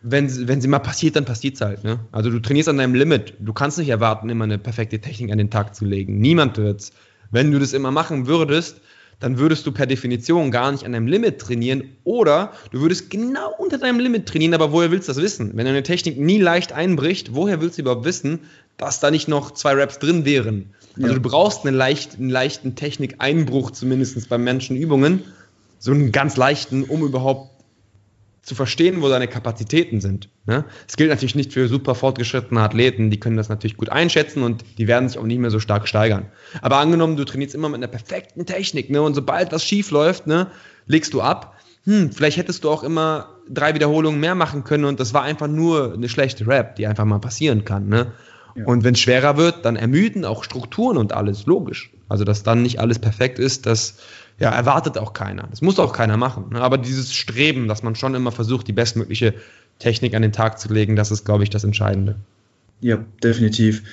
wenn, wenn sie mal passiert, dann passiert es halt. Ne? Also du trainierst an deinem Limit. Du kannst nicht erwarten, immer eine perfekte Technik an den Tag zu legen. Niemand wird's. Wenn du das immer machen würdest, dann würdest du per Definition gar nicht an deinem Limit trainieren oder du würdest genau unter deinem Limit trainieren, aber woher willst du das wissen? Wenn eine Technik nie leicht einbricht, woher willst du überhaupt wissen, dass da nicht noch zwei Raps drin wären? Also ja. du brauchst eine leicht, einen leichten Technikeinbruch, zumindest bei Menschenübungen, so einen ganz leichten, um überhaupt zu verstehen, wo deine Kapazitäten sind. Ne? Das gilt natürlich nicht für super fortgeschrittene Athleten, die können das natürlich gut einschätzen und die werden sich auch nicht mehr so stark steigern. Aber angenommen, du trainierst immer mit einer perfekten Technik ne? und sobald was schief läuft, ne, legst du ab. Hm, vielleicht hättest du auch immer drei Wiederholungen mehr machen können und das war einfach nur eine schlechte Rap, die einfach mal passieren kann. Ne? Ja. Und wenn es schwerer wird, dann ermüden auch Strukturen und alles, logisch. Also, dass dann nicht alles perfekt ist, das ja, erwartet auch keiner. Das muss auch keiner machen. Ne? Aber dieses Streben, dass man schon immer versucht, die bestmögliche Technik an den Tag zu legen, das ist, glaube ich, das Entscheidende. Ja, definitiv.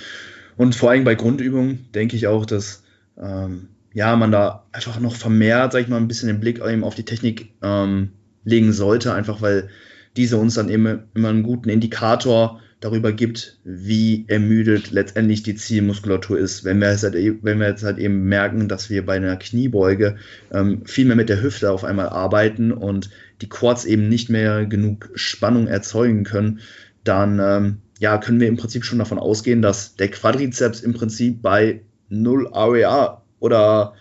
Und vor allem bei Grundübungen denke ich auch, dass ähm, ja, man da einfach noch vermehrt, sag ich mal, ein bisschen den Blick eben auf die Technik ähm, legen sollte, einfach weil diese uns dann eben immer einen guten Indikator darüber gibt, wie ermüdet letztendlich die Zielmuskulatur ist. Wenn wir, jetzt halt, e-, wenn wir jetzt halt eben merken, dass wir bei einer Kniebeuge ähm, viel mehr mit der Hüfte auf einmal arbeiten und die Quads eben nicht mehr genug Spannung erzeugen können, dann ähm, ja, können wir im Prinzip schon davon ausgehen, dass der Quadrizeps im Prinzip bei 0 AWA oder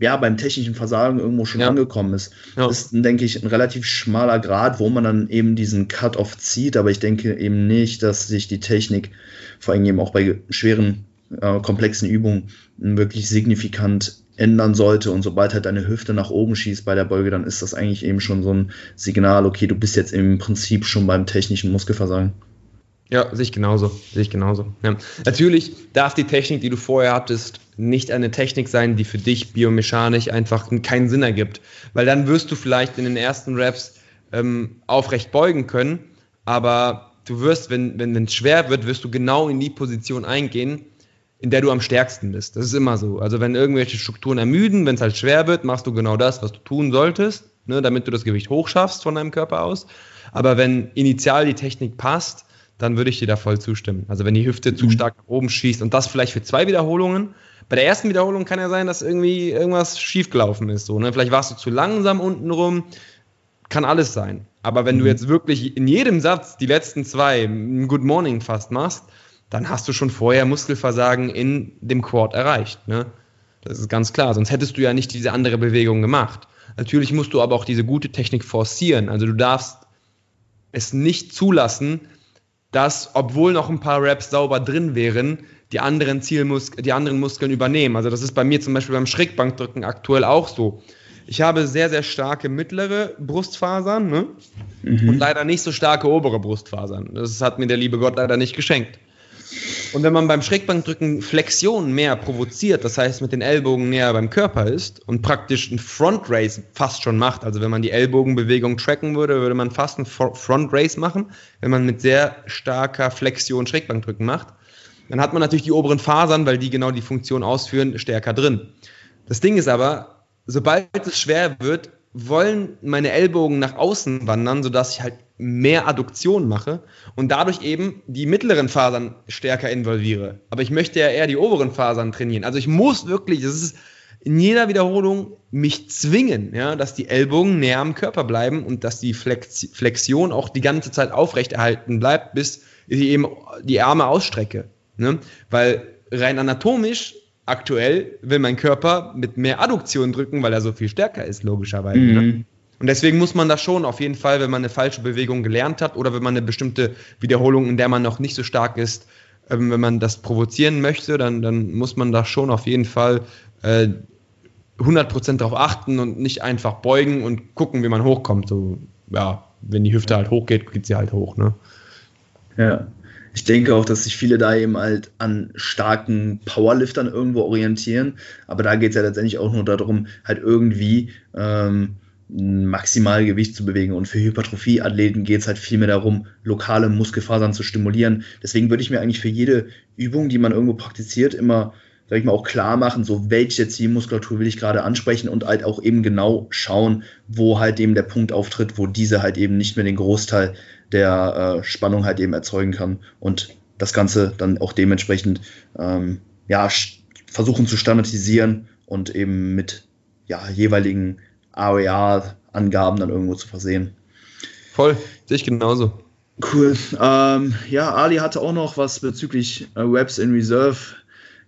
ja, beim technischen Versagen irgendwo schon ja. angekommen ist. Ja. Das ist, denke ich, ein relativ schmaler Grad, wo man dann eben diesen Cut-Off zieht, aber ich denke eben nicht, dass sich die Technik, vor allem eben auch bei schweren, äh, komplexen Übungen, wirklich signifikant ändern sollte. Und sobald halt deine Hüfte nach oben schießt bei der Beuge, dann ist das eigentlich eben schon so ein Signal, okay, du bist jetzt im Prinzip schon beim technischen Muskelversagen. Ja, sehe ich genauso. Sehe ich genauso. Ja. Natürlich darf die Technik, die du vorher hattest, nicht eine Technik sein, die für dich biomechanisch einfach keinen Sinn ergibt. Weil dann wirst du vielleicht in den ersten Reps ähm, aufrecht beugen können, aber du wirst, wenn, wenn es schwer wird, wirst du genau in die Position eingehen, in der du am stärksten bist. Das ist immer so. Also wenn irgendwelche Strukturen ermüden, wenn es halt schwer wird, machst du genau das, was du tun solltest, ne, damit du das Gewicht hochschaffst von deinem Körper aus. Aber wenn initial die Technik passt, dann würde ich dir da voll zustimmen. Also wenn die Hüfte mhm. zu stark nach oben schießt und das vielleicht für zwei Wiederholungen. Bei der ersten Wiederholung kann ja sein, dass irgendwie irgendwas schiefgelaufen ist. So, ne? Vielleicht warst du zu langsam unten rum. Kann alles sein. Aber wenn mhm. du jetzt wirklich in jedem Satz die letzten zwei ein Good Morning fast machst, dann hast du schon vorher Muskelversagen in dem Quad erreicht. Ne? Das ist ganz klar. Sonst hättest du ja nicht diese andere Bewegung gemacht. Natürlich musst du aber auch diese gute Technik forcieren. Also du darfst es nicht zulassen, dass, obwohl noch ein paar Reps sauber drin wären, die anderen Zielmus die anderen Muskeln übernehmen. Also das ist bei mir zum Beispiel beim Schrägbankdrücken aktuell auch so. Ich habe sehr, sehr starke mittlere Brustfasern ne? mhm. und leider nicht so starke obere Brustfasern. Das hat mir der liebe Gott leider nicht geschenkt. Und wenn man beim Schrägbankdrücken Flexion mehr provoziert, das heißt mit den Ellbogen näher beim Körper ist und praktisch ein Front Race fast schon macht, also wenn man die Ellbogenbewegung tracken würde, würde man fast ein Front Race machen, wenn man mit sehr starker Flexion Schrägbankdrücken macht, dann hat man natürlich die oberen Fasern, weil die genau die Funktion ausführen, stärker drin. Das Ding ist aber, sobald es schwer wird, wollen meine Ellbogen nach außen wandern, sodass ich halt mehr Adduktion mache und dadurch eben die mittleren Fasern stärker involviere. Aber ich möchte ja eher die oberen Fasern trainieren. Also ich muss wirklich, das ist in jeder Wiederholung mich zwingen, ja, dass die Ellbogen näher am Körper bleiben und dass die Flexion auch die ganze Zeit aufrechterhalten bleibt, bis ich eben die Arme ausstrecke. Ne? Weil rein anatomisch aktuell will mein Körper mit mehr Adduktion drücken, weil er so viel stärker ist, logischerweise. Ne? Mhm. Ne? Und deswegen muss man das schon auf jeden Fall, wenn man eine falsche Bewegung gelernt hat oder wenn man eine bestimmte Wiederholung, in der man noch nicht so stark ist, ähm, wenn man das provozieren möchte, dann, dann muss man da schon auf jeden Fall äh, 100% darauf achten und nicht einfach beugen und gucken, wie man hochkommt. So, ja, wenn die Hüfte halt hochgeht, geht sie halt hoch, ne? Ja. Ich denke auch, dass sich viele da eben halt an starken Powerliftern irgendwo orientieren. Aber da geht es ja letztendlich auch nur darum, halt irgendwie ähm, maximal Gewicht zu bewegen. Und für Hypertrophie-Athleten geht es halt viel mehr darum, lokale Muskelfasern zu stimulieren. Deswegen würde ich mir eigentlich für jede Übung, die man irgendwo praktiziert, immer, sag ich mal, auch klar machen, so welche Zielmuskulatur will ich gerade ansprechen und halt auch eben genau schauen, wo halt eben der Punkt auftritt, wo diese halt eben nicht mehr den Großteil der äh, Spannung halt eben erzeugen kann. Und das Ganze dann auch dementsprechend ähm, ja, versuchen zu standardisieren und eben mit ja, jeweiligen AOA-Angaben dann irgendwo zu versehen. Voll, sehe ich genauso. Cool. Ähm, ja, Ali hatte auch noch was bezüglich äh, Webs in Reserve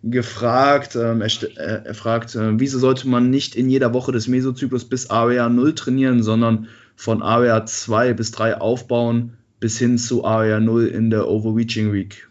gefragt. Ähm, er, äh, er, fragt, äh, wieso sollte man nicht in jeder Woche des Mesozyklus bis AWA 0 trainieren, sondern von AWA 2 bis 3 aufbauen bis hin zu AWA 0 in der Overreaching Week?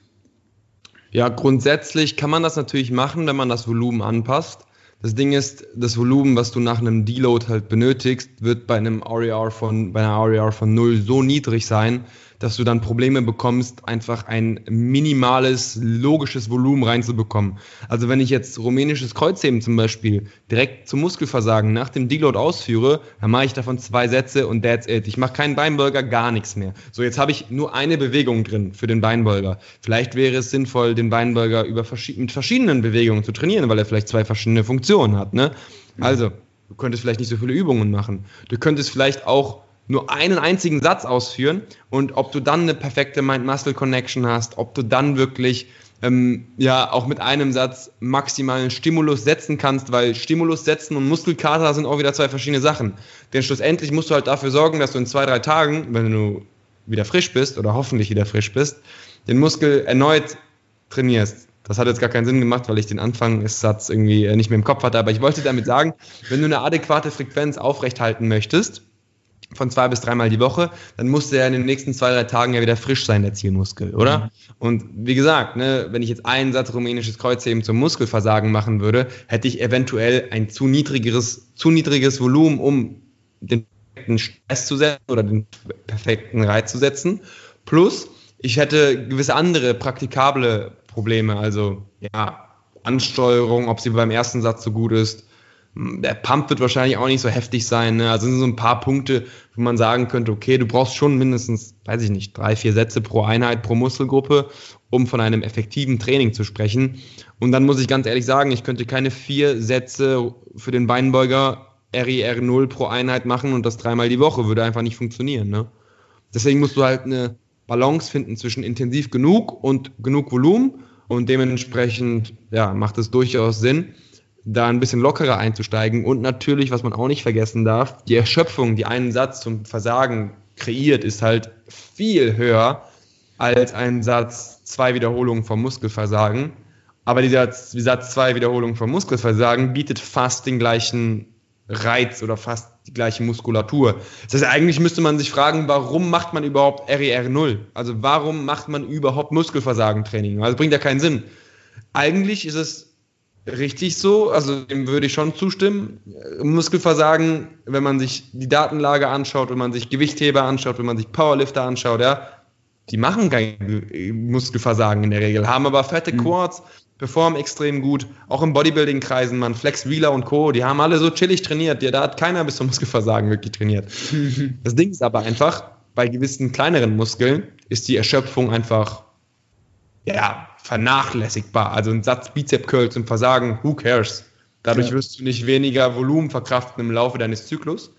Ja, grundsätzlich kann man das natürlich machen, wenn man das Volumen anpasst. Das Ding ist, das Volumen, was du nach einem Deload halt benötigst, wird bei einem RER von, bei einer RER von 0 so niedrig sein, dass du dann Probleme bekommst, einfach ein minimales, logisches Volumen reinzubekommen. Also wenn ich jetzt rumänisches Kreuzheben zum Beispiel direkt zum Muskelversagen nach dem Deload ausführe, dann mache ich davon zwei Sätze und that's it. Ich mache keinen Beinbeuger, gar nichts mehr. So, jetzt habe ich nur eine Bewegung drin für den Beinbeuger. Vielleicht wäre es sinnvoll, den Beinbeuger über verschied mit verschiedenen Bewegungen zu trainieren, weil er vielleicht zwei verschiedene Funktionen hat. Ne? Also, du könntest vielleicht nicht so viele Übungen machen. Du könntest vielleicht auch nur einen einzigen Satz ausführen und ob du dann eine perfekte Mind-Muscle-Connection hast, ob du dann wirklich ähm, ja auch mit einem Satz maximalen Stimulus setzen kannst, weil Stimulus setzen und Muskelkater sind auch wieder zwei verschiedene Sachen. Denn schlussendlich musst du halt dafür sorgen, dass du in zwei, drei Tagen, wenn du wieder frisch bist oder hoffentlich wieder frisch bist, den Muskel erneut trainierst. Das hat jetzt gar keinen Sinn gemacht, weil ich den Anfangssatz irgendwie äh, nicht mehr im Kopf hatte. Aber ich wollte damit sagen, wenn du eine adäquate Frequenz aufrechthalten möchtest, von zwei bis dreimal die Woche, dann muss der in den nächsten zwei, drei Tagen ja wieder frisch sein, der Zielmuskel, oder? Mhm. Und wie gesagt, ne, wenn ich jetzt einen Satz rumänisches Kreuzheben zum Muskelversagen machen würde, hätte ich eventuell ein zu niedrigeres, zu niedriges Volumen, um den perfekten Stress zu setzen oder den perfekten Reiz zu setzen. Plus, ich hätte gewisse andere praktikable Probleme, also ja, Ansteuerung, ob sie beim ersten Satz so gut ist, der Pump wird wahrscheinlich auch nicht so heftig sein. Ne? Also sind so ein paar Punkte, wo man sagen könnte, okay, du brauchst schon mindestens, weiß ich nicht, drei, vier Sätze pro Einheit, pro Muskelgruppe, um von einem effektiven Training zu sprechen. Und dann muss ich ganz ehrlich sagen, ich könnte keine vier Sätze für den Beinbeuger RIR 0 pro Einheit machen und das dreimal die Woche, würde einfach nicht funktionieren. Ne? Deswegen musst du halt eine Balance finden zwischen intensiv genug und genug Volumen und dementsprechend ja, macht es durchaus Sinn da ein bisschen lockerer einzusteigen und natürlich, was man auch nicht vergessen darf, die Erschöpfung, die einen Satz zum Versagen kreiert, ist halt viel höher als ein Satz zwei Wiederholungen vom Muskelversagen. Aber dieser Satz zwei Wiederholungen vom Muskelversagen bietet fast den gleichen Reiz oder fast die gleiche Muskulatur. Das heißt, eigentlich müsste man sich fragen, warum macht man überhaupt RER 0? Also warum macht man überhaupt Muskelversagen-Training? Also bringt ja keinen Sinn. Eigentlich ist es richtig so, also dem würde ich schon zustimmen. Muskelversagen, wenn man sich die Datenlage anschaut, wenn man sich Gewichtheber anschaut, wenn man sich Powerlifter anschaut, ja, die machen kein Muskelversagen in der Regel, haben aber fette mhm. Quads, performen extrem gut. Auch im Bodybuilding-Kreisen, man, Flex Wheeler und Co., die haben alle so chillig trainiert. Da hat keiner bis zum Muskelversagen wirklich trainiert. das Ding ist aber einfach, bei gewissen kleineren Muskeln ist die Erschöpfung einfach, ja, vernachlässigbar. Also ein Satz Bizep Curl zum Versagen, who cares? Dadurch ja. wirst du nicht weniger Volumen verkraften im Laufe deines Zyklus.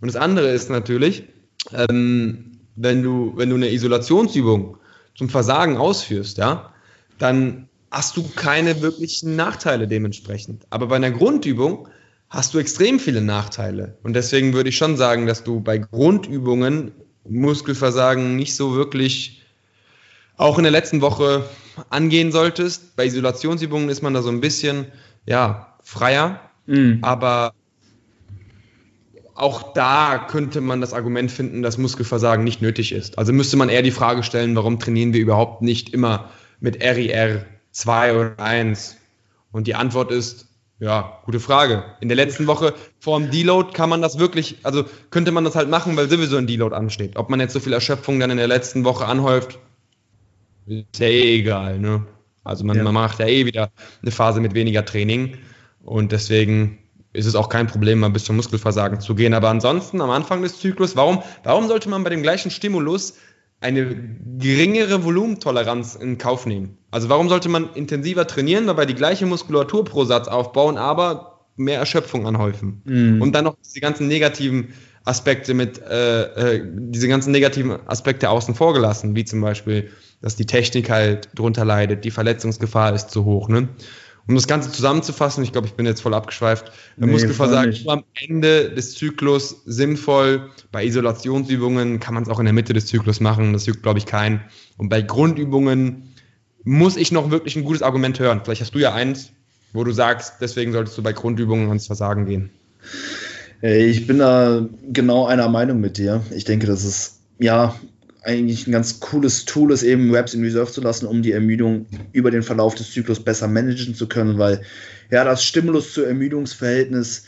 Und das andere ist natürlich, ähm, wenn du, wenn du eine Isolationsübung zum Versagen ausführst, ja, dann hast du keine wirklichen Nachteile dementsprechend. Aber bei einer Grundübung hast du extrem viele Nachteile. Und deswegen würde ich schon sagen, dass du bei Grundübungen Muskelversagen nicht so wirklich auch in der letzten Woche angehen solltest. Bei Isolationsübungen ist man da so ein bisschen ja, freier, mhm. aber auch da könnte man das Argument finden, dass Muskelversagen nicht nötig ist. Also müsste man eher die Frage stellen, warum trainieren wir überhaupt nicht immer mit RIR 2 oder 1? Und die Antwort ist, ja, gute Frage. In der letzten Woche vor dem Deload kann man das wirklich, also könnte man das halt machen, weil sowieso ein Deload ansteht. Ob man jetzt so viel Erschöpfung dann in der letzten Woche anhäuft, ist ja eh egal. Ne? Also man, ja. man macht ja eh wieder eine Phase mit weniger Training und deswegen ist es auch kein Problem, mal bis zum Muskelversagen zu gehen. Aber ansonsten am Anfang des Zyklus, warum, warum sollte man bei dem gleichen Stimulus eine geringere Volumentoleranz in Kauf nehmen? Also warum sollte man intensiver trainieren, dabei die gleiche Muskulatur pro Satz aufbauen, aber mehr Erschöpfung anhäufen? Mhm. Und dann noch diese ganzen negativen Aspekte mit, äh, äh, diese ganzen negativen Aspekte außen vor gelassen, wie zum Beispiel dass die Technik halt drunter leidet, die Verletzungsgefahr ist zu hoch. Ne? Um das Ganze zusammenzufassen, ich glaube, ich bin jetzt voll abgeschweift, nee, Muskelversagen nur am Ende des Zyklus sinnvoll. Bei Isolationsübungen kann man es auch in der Mitte des Zyklus machen, das juckt, glaube ich, keinen. Und bei Grundübungen muss ich noch wirklich ein gutes Argument hören. Vielleicht hast du ja eins, wo du sagst, deswegen solltest du bei Grundübungen ans Versagen gehen. Ich bin da genau einer Meinung mit dir. Ich denke, das ist ja eigentlich ein ganz cooles Tool ist, eben Webs in Reserve zu lassen, um die Ermüdung über den Verlauf des Zyklus besser managen zu können, weil ja das Stimulus zu Ermüdungsverhältnis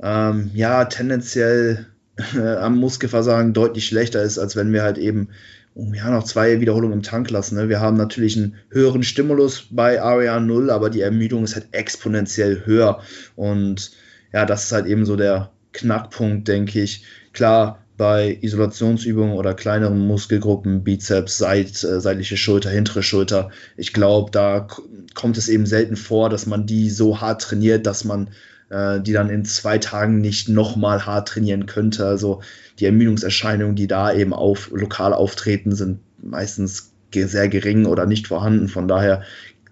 ähm, ja tendenziell äh, am Muskelversagen deutlich schlechter ist, als wenn wir halt eben oh, ja, noch zwei Wiederholungen im Tank lassen. Ne? Wir haben natürlich einen höheren Stimulus bei Area 0, aber die Ermüdung ist halt exponentiell höher. Und ja, das ist halt eben so der Knackpunkt, denke ich. Klar, bei Isolationsübungen oder kleineren Muskelgruppen, Bizeps, Seit, äh, seitliche Schulter, hintere Schulter. Ich glaube, da kommt es eben selten vor, dass man die so hart trainiert, dass man äh, die dann in zwei Tagen nicht nochmal hart trainieren könnte. Also die Ermüdungserscheinungen, die da eben auf, lokal auftreten, sind meistens sehr gering oder nicht vorhanden. Von daher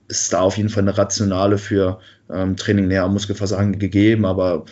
ist da auf jeden Fall eine Rationale für ähm, Training näher Muskelversagen gegeben, aber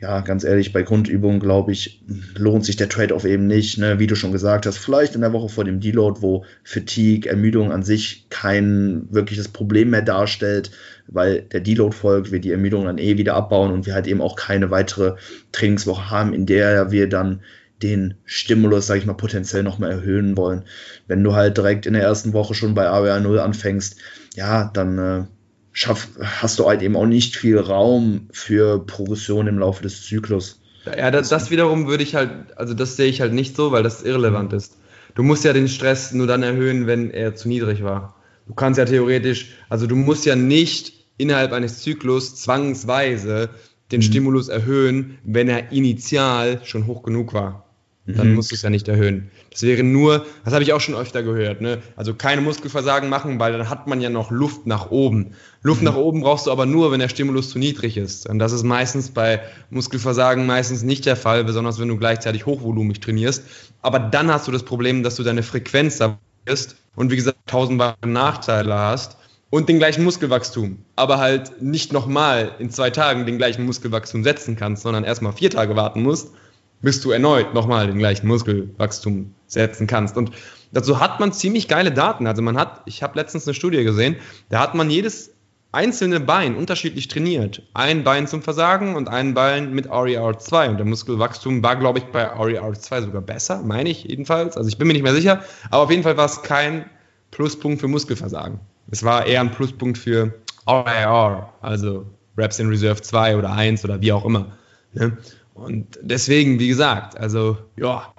ja, ganz ehrlich, bei Grundübungen, glaube ich, lohnt sich der Trade-off eben nicht. Ne? Wie du schon gesagt hast, vielleicht in der Woche vor dem Deload, wo Fatigue, Ermüdung an sich kein wirkliches Problem mehr darstellt, weil der Deload folgt, wir die Ermüdung dann eh wieder abbauen und wir halt eben auch keine weitere Trainingswoche haben, in der wir dann den Stimulus, sage ich mal, potenziell nochmal erhöhen wollen. Wenn du halt direkt in der ersten Woche schon bei AWA 0 anfängst, ja, dann äh, schaff, hast du halt eben auch nicht viel Raum für Progression im Laufe des Zyklus. Ja, das, das wiederum würde ich halt, also das sehe ich halt nicht so, weil das irrelevant ist. Du musst ja den Stress nur dann erhöhen, wenn er zu niedrig war. Du kannst ja theoretisch, also du musst ja nicht innerhalb eines Zyklus zwangsweise den mhm. Stimulus erhöhen, wenn er initial schon hoch genug war dann mhm. musst du es ja nicht erhöhen. Das wäre nur, das habe ich auch schon öfter gehört, ne? Also keine Muskelversagen machen, weil dann hat man ja noch Luft nach oben. Luft mhm. nach oben brauchst du aber nur, wenn der Stimulus zu niedrig ist. Und das ist meistens bei Muskelversagen meistens nicht der Fall, besonders wenn du gleichzeitig hochvolumig trainierst. Aber dann hast du das Problem, dass du deine Frequenz ist und wie gesagt tausendmal Nachteile hast und den gleichen Muskelwachstum, aber halt nicht nochmal in zwei Tagen den gleichen Muskelwachstum setzen kannst, sondern erstmal vier Tage warten musst bis du erneut nochmal den gleichen Muskelwachstum setzen kannst. Und dazu hat man ziemlich geile Daten. Also man hat, ich habe letztens eine Studie gesehen, da hat man jedes einzelne Bein unterschiedlich trainiert. Ein Bein zum Versagen und ein Bein mit RER2. Und der Muskelwachstum war, glaube ich, bei RER2 sogar besser, meine ich jedenfalls. Also ich bin mir nicht mehr sicher. Aber auf jeden Fall war es kein Pluspunkt für Muskelversagen. Es war eher ein Pluspunkt für RER, also Reps in Reserve 2 oder 1 oder wie auch immer. Ne? Und deswegen, wie gesagt, also ja,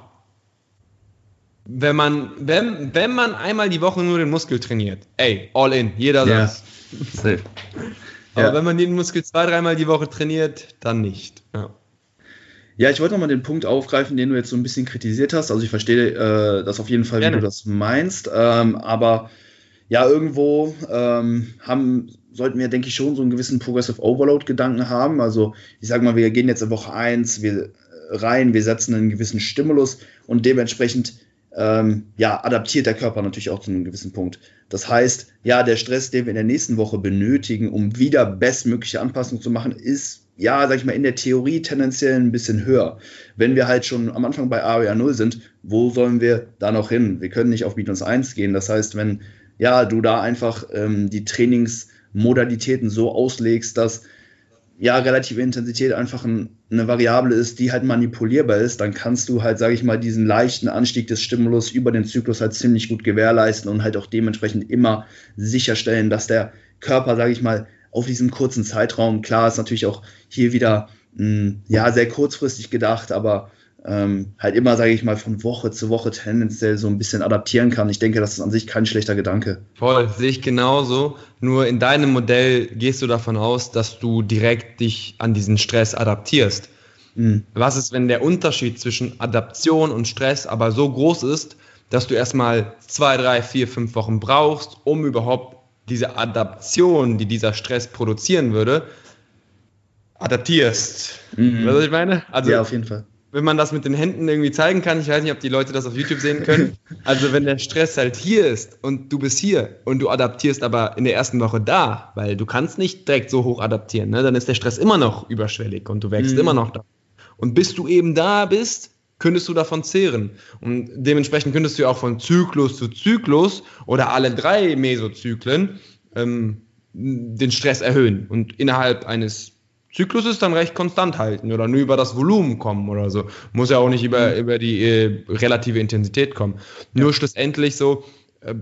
wenn man, wenn, wenn man einmal die Woche nur den Muskel trainiert, ey, all in, jeder ja. das. Safe. Aber ja. wenn man den Muskel zwei, dreimal die Woche trainiert, dann nicht. Ja. Ja, ich wollte nochmal den Punkt aufgreifen, den du jetzt so ein bisschen kritisiert hast. Also ich verstehe äh, das auf jeden Fall, Gerne. wie du das meinst. Ähm, aber ja, irgendwo ähm, haben sollten wir, denke ich, schon so einen gewissen Progressive Overload-Gedanken haben. Also, ich sage mal, wir gehen jetzt in Woche 1 wir, äh, rein, wir setzen einen gewissen Stimulus und dementsprechend ähm, ja, adaptiert der Körper natürlich auch zu einem gewissen Punkt. Das heißt, ja, der Stress, den wir in der nächsten Woche benötigen, um wieder bestmögliche Anpassungen zu machen, ist, ja, sag ich mal, in der Theorie tendenziell ein bisschen höher. Wenn wir halt schon am Anfang bei Area 0 sind, wo sollen wir da noch hin? Wir können nicht auf Minus 1 gehen. Das heißt, wenn ja, du da einfach ähm, die Trainings- Modalitäten so auslegst, dass ja relative Intensität einfach ein, eine Variable ist, die halt manipulierbar ist, dann kannst du halt, sage ich mal, diesen leichten Anstieg des Stimulus über den Zyklus halt ziemlich gut gewährleisten und halt auch dementsprechend immer sicherstellen, dass der Körper, sage ich mal, auf diesem kurzen Zeitraum, klar ist natürlich auch hier wieder mh, hm, ja sehr kurzfristig gedacht, aber ähm, halt immer, sage ich mal, von Woche zu Woche tendenziell so ein bisschen adaptieren kann. Ich denke, das ist an sich kein schlechter Gedanke. Voll, sehe ich genauso. Nur in deinem Modell gehst du davon aus, dass du direkt dich an diesen Stress adaptierst. Mhm. Was ist, wenn der Unterschied zwischen Adaption und Stress aber so groß ist, dass du erstmal zwei, drei, vier, fünf Wochen brauchst, um überhaupt diese Adaption, die dieser Stress produzieren würde, adaptierst. Mhm. Weißt du, was ich meine? Also, ja, auf jeden Fall wenn man das mit den Händen irgendwie zeigen kann, ich weiß nicht, ob die Leute das auf YouTube sehen können. Also wenn der Stress halt hier ist und du bist hier und du adaptierst aber in der ersten Woche da, weil du kannst nicht direkt so hoch adaptieren, ne? dann ist der Stress immer noch überschwellig und du wächst mhm. immer noch da. Und bis du eben da bist, könntest du davon zehren. Und dementsprechend könntest du auch von Zyklus zu Zyklus oder alle drei Mesozyklen ähm, den Stress erhöhen. Und innerhalb eines Zyklus ist dann recht konstant halten oder nur über das Volumen kommen oder so. Muss ja auch nicht über, mhm. über die äh, relative Intensität kommen. Ja. Nur schlussendlich so, äh,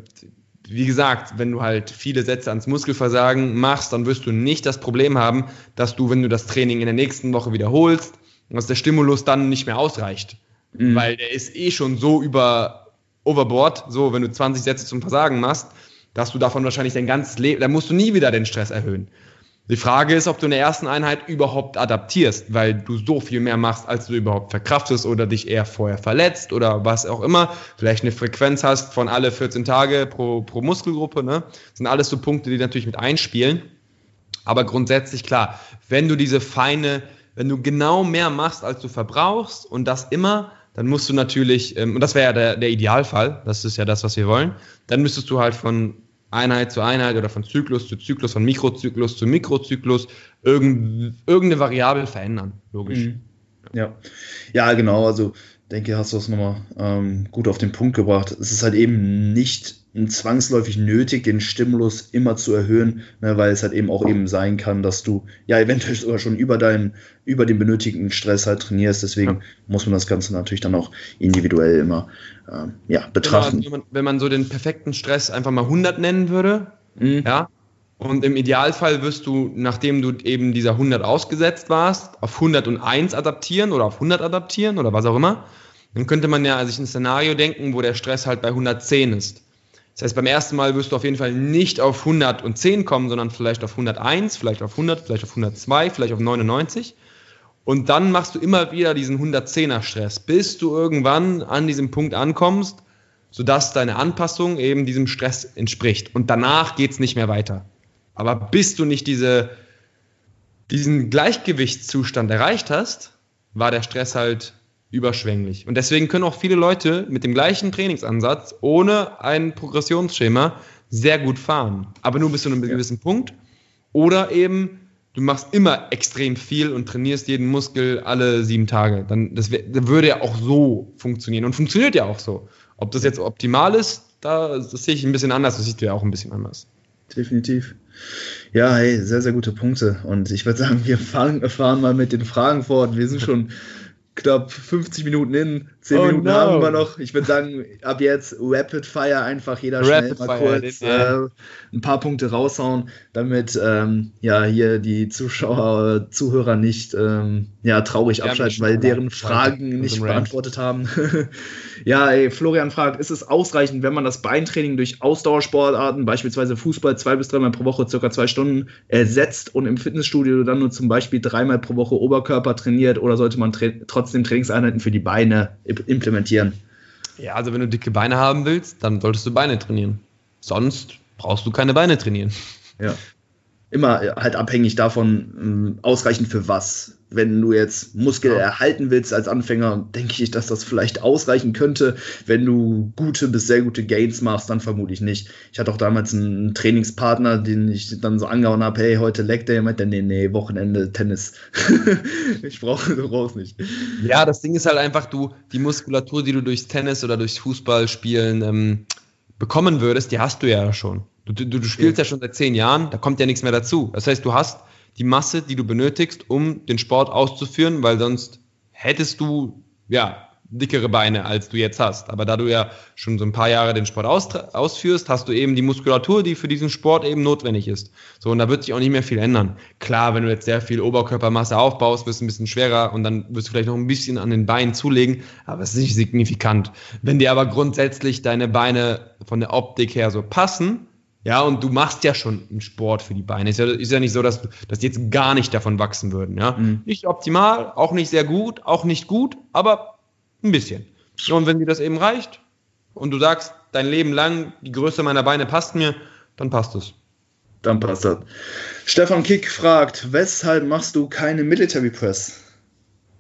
wie gesagt, wenn du halt viele Sätze ans Muskelversagen machst, dann wirst du nicht das Problem haben, dass du, wenn du das Training in der nächsten Woche wiederholst, dass der Stimulus dann nicht mehr ausreicht. Mhm. Weil der ist eh schon so über Overboard, so wenn du 20 Sätze zum Versagen machst, dass du davon wahrscheinlich dein ganzes Leben, da musst du nie wieder den Stress erhöhen. Die Frage ist, ob du in der ersten Einheit überhaupt adaptierst, weil du so viel mehr machst, als du überhaupt verkraftest oder dich eher vorher verletzt oder was auch immer. Vielleicht eine Frequenz hast von alle 14 Tage pro, pro Muskelgruppe. Ne? Das sind alles so Punkte, die natürlich mit einspielen. Aber grundsätzlich klar, wenn du diese feine, wenn du genau mehr machst, als du verbrauchst und das immer, dann musst du natürlich, ähm, und das wäre ja der, der Idealfall, das ist ja das, was wir wollen, dann müsstest du halt von Einheit zu Einheit oder von Zyklus zu Zyklus, von Mikrozyklus zu Mikrozyklus irgend, irgendeine Variable verändern, logisch. Mhm. Ja. ja, genau. Also denke, hast du das nochmal ähm, gut auf den Punkt gebracht. Es ist halt eben nicht zwangsläufig nötig, den Stimulus immer zu erhöhen, ne, weil es halt eben auch eben sein kann, dass du ja eventuell sogar schon über deinen, über den benötigten Stress halt trainierst. Deswegen ja. muss man das Ganze natürlich dann auch individuell immer ähm, ja, betrachten. Wenn man, wenn man, so den perfekten Stress einfach mal 100 nennen würde, mhm. ja, und im Idealfall wirst du, nachdem du eben dieser 100 ausgesetzt warst, auf 101 adaptieren oder auf 100 adaptieren oder was auch immer. Dann könnte man ja sich ein Szenario denken, wo der Stress halt bei 110 ist. Das heißt, beim ersten Mal wirst du auf jeden Fall nicht auf 110 kommen, sondern vielleicht auf 101, vielleicht auf 100, vielleicht auf 102, vielleicht auf 99. Und dann machst du immer wieder diesen 110er Stress, bis du irgendwann an diesem Punkt ankommst, sodass deine Anpassung eben diesem Stress entspricht. Und danach geht es nicht mehr weiter. Aber bis du nicht diese, diesen Gleichgewichtszustand erreicht hast, war der Stress halt überschwänglich. Und deswegen können auch viele Leute mit dem gleichen Trainingsansatz ohne ein Progressionsschema sehr gut fahren. Aber nur bis zu einem ja. gewissen Punkt. Oder eben, du machst immer extrem viel und trainierst jeden Muskel alle sieben Tage. Dann das, das würde ja auch so funktionieren und funktioniert ja auch so. Ob das jetzt optimal ist, da, das sehe ich ein bisschen anders, das siehst du ja auch ein bisschen anders. Definitiv. Ja, hey, sehr, sehr gute Punkte. Und ich würde sagen, wir fahren, fahren mal mit den Fragen fort. Wir sind schon knapp 50 Minuten in, 10 oh Minuten no. haben wir noch. Ich würde sagen, ab jetzt Rapid Fire einfach jeder Rapid schnell mal Fire, kurz äh, ein paar Punkte raushauen, damit ähm, ja hier die Zuschauer, Zuhörer nicht ähm, ja, traurig abschalten, weil deren Fragen nicht beantwortet haben. ja, ey, Florian fragt, ist es ausreichend, wenn man das Beintraining durch Ausdauersportarten, beispielsweise Fußball, zwei bis dreimal pro Woche, circa zwei Stunden, ersetzt und im Fitnessstudio dann nur zum Beispiel dreimal pro Woche Oberkörper trainiert oder sollte man tra trotzdem Trainingseinheiten für die Beine implementieren? Ja, also wenn du dicke Beine haben willst, dann solltest du Beine trainieren. Sonst brauchst du keine Beine trainieren. Ja. Immer halt abhängig davon, ähm, ausreichend für was wenn du jetzt Muskel ja. erhalten willst als Anfänger, denke ich, dass das vielleicht ausreichen könnte. Wenn du gute bis sehr gute Gains machst, dann vermute ich nicht. Ich hatte auch damals einen Trainingspartner, den ich dann so angehauen habe, hey, heute Leg Day, meinte, nee, nee, Wochenende Tennis. ich brauche brauchst nicht. Ja, das Ding ist halt einfach, du, die Muskulatur, die du durchs Tennis oder durchs Fußballspielen ähm, bekommen würdest, die hast du ja schon. Du, du, du spielst ja. ja schon seit zehn Jahren, da kommt ja nichts mehr dazu. Das heißt, du hast die Masse, die du benötigst, um den Sport auszuführen, weil sonst hättest du ja dickere Beine, als du jetzt hast. Aber da du ja schon so ein paar Jahre den Sport aus, ausführst, hast du eben die Muskulatur, die für diesen Sport eben notwendig ist. So, und da wird sich auch nicht mehr viel ändern. Klar, wenn du jetzt sehr viel Oberkörpermasse aufbaust, wirst du ein bisschen schwerer und dann wirst du vielleicht noch ein bisschen an den Beinen zulegen, aber es ist nicht signifikant. Wenn dir aber grundsätzlich deine Beine von der Optik her so passen, ja, und du machst ja schon einen Sport für die Beine. Ist ja, ist ja nicht so, dass, dass die jetzt gar nicht davon wachsen würden. Ja? Mhm. Nicht optimal, auch nicht sehr gut, auch nicht gut, aber ein bisschen. Und wenn dir das eben reicht und du sagst, dein Leben lang, die Größe meiner Beine passt mir, dann passt es. Dann passt das. Stefan Kick fragt, weshalb machst du keine Military Press?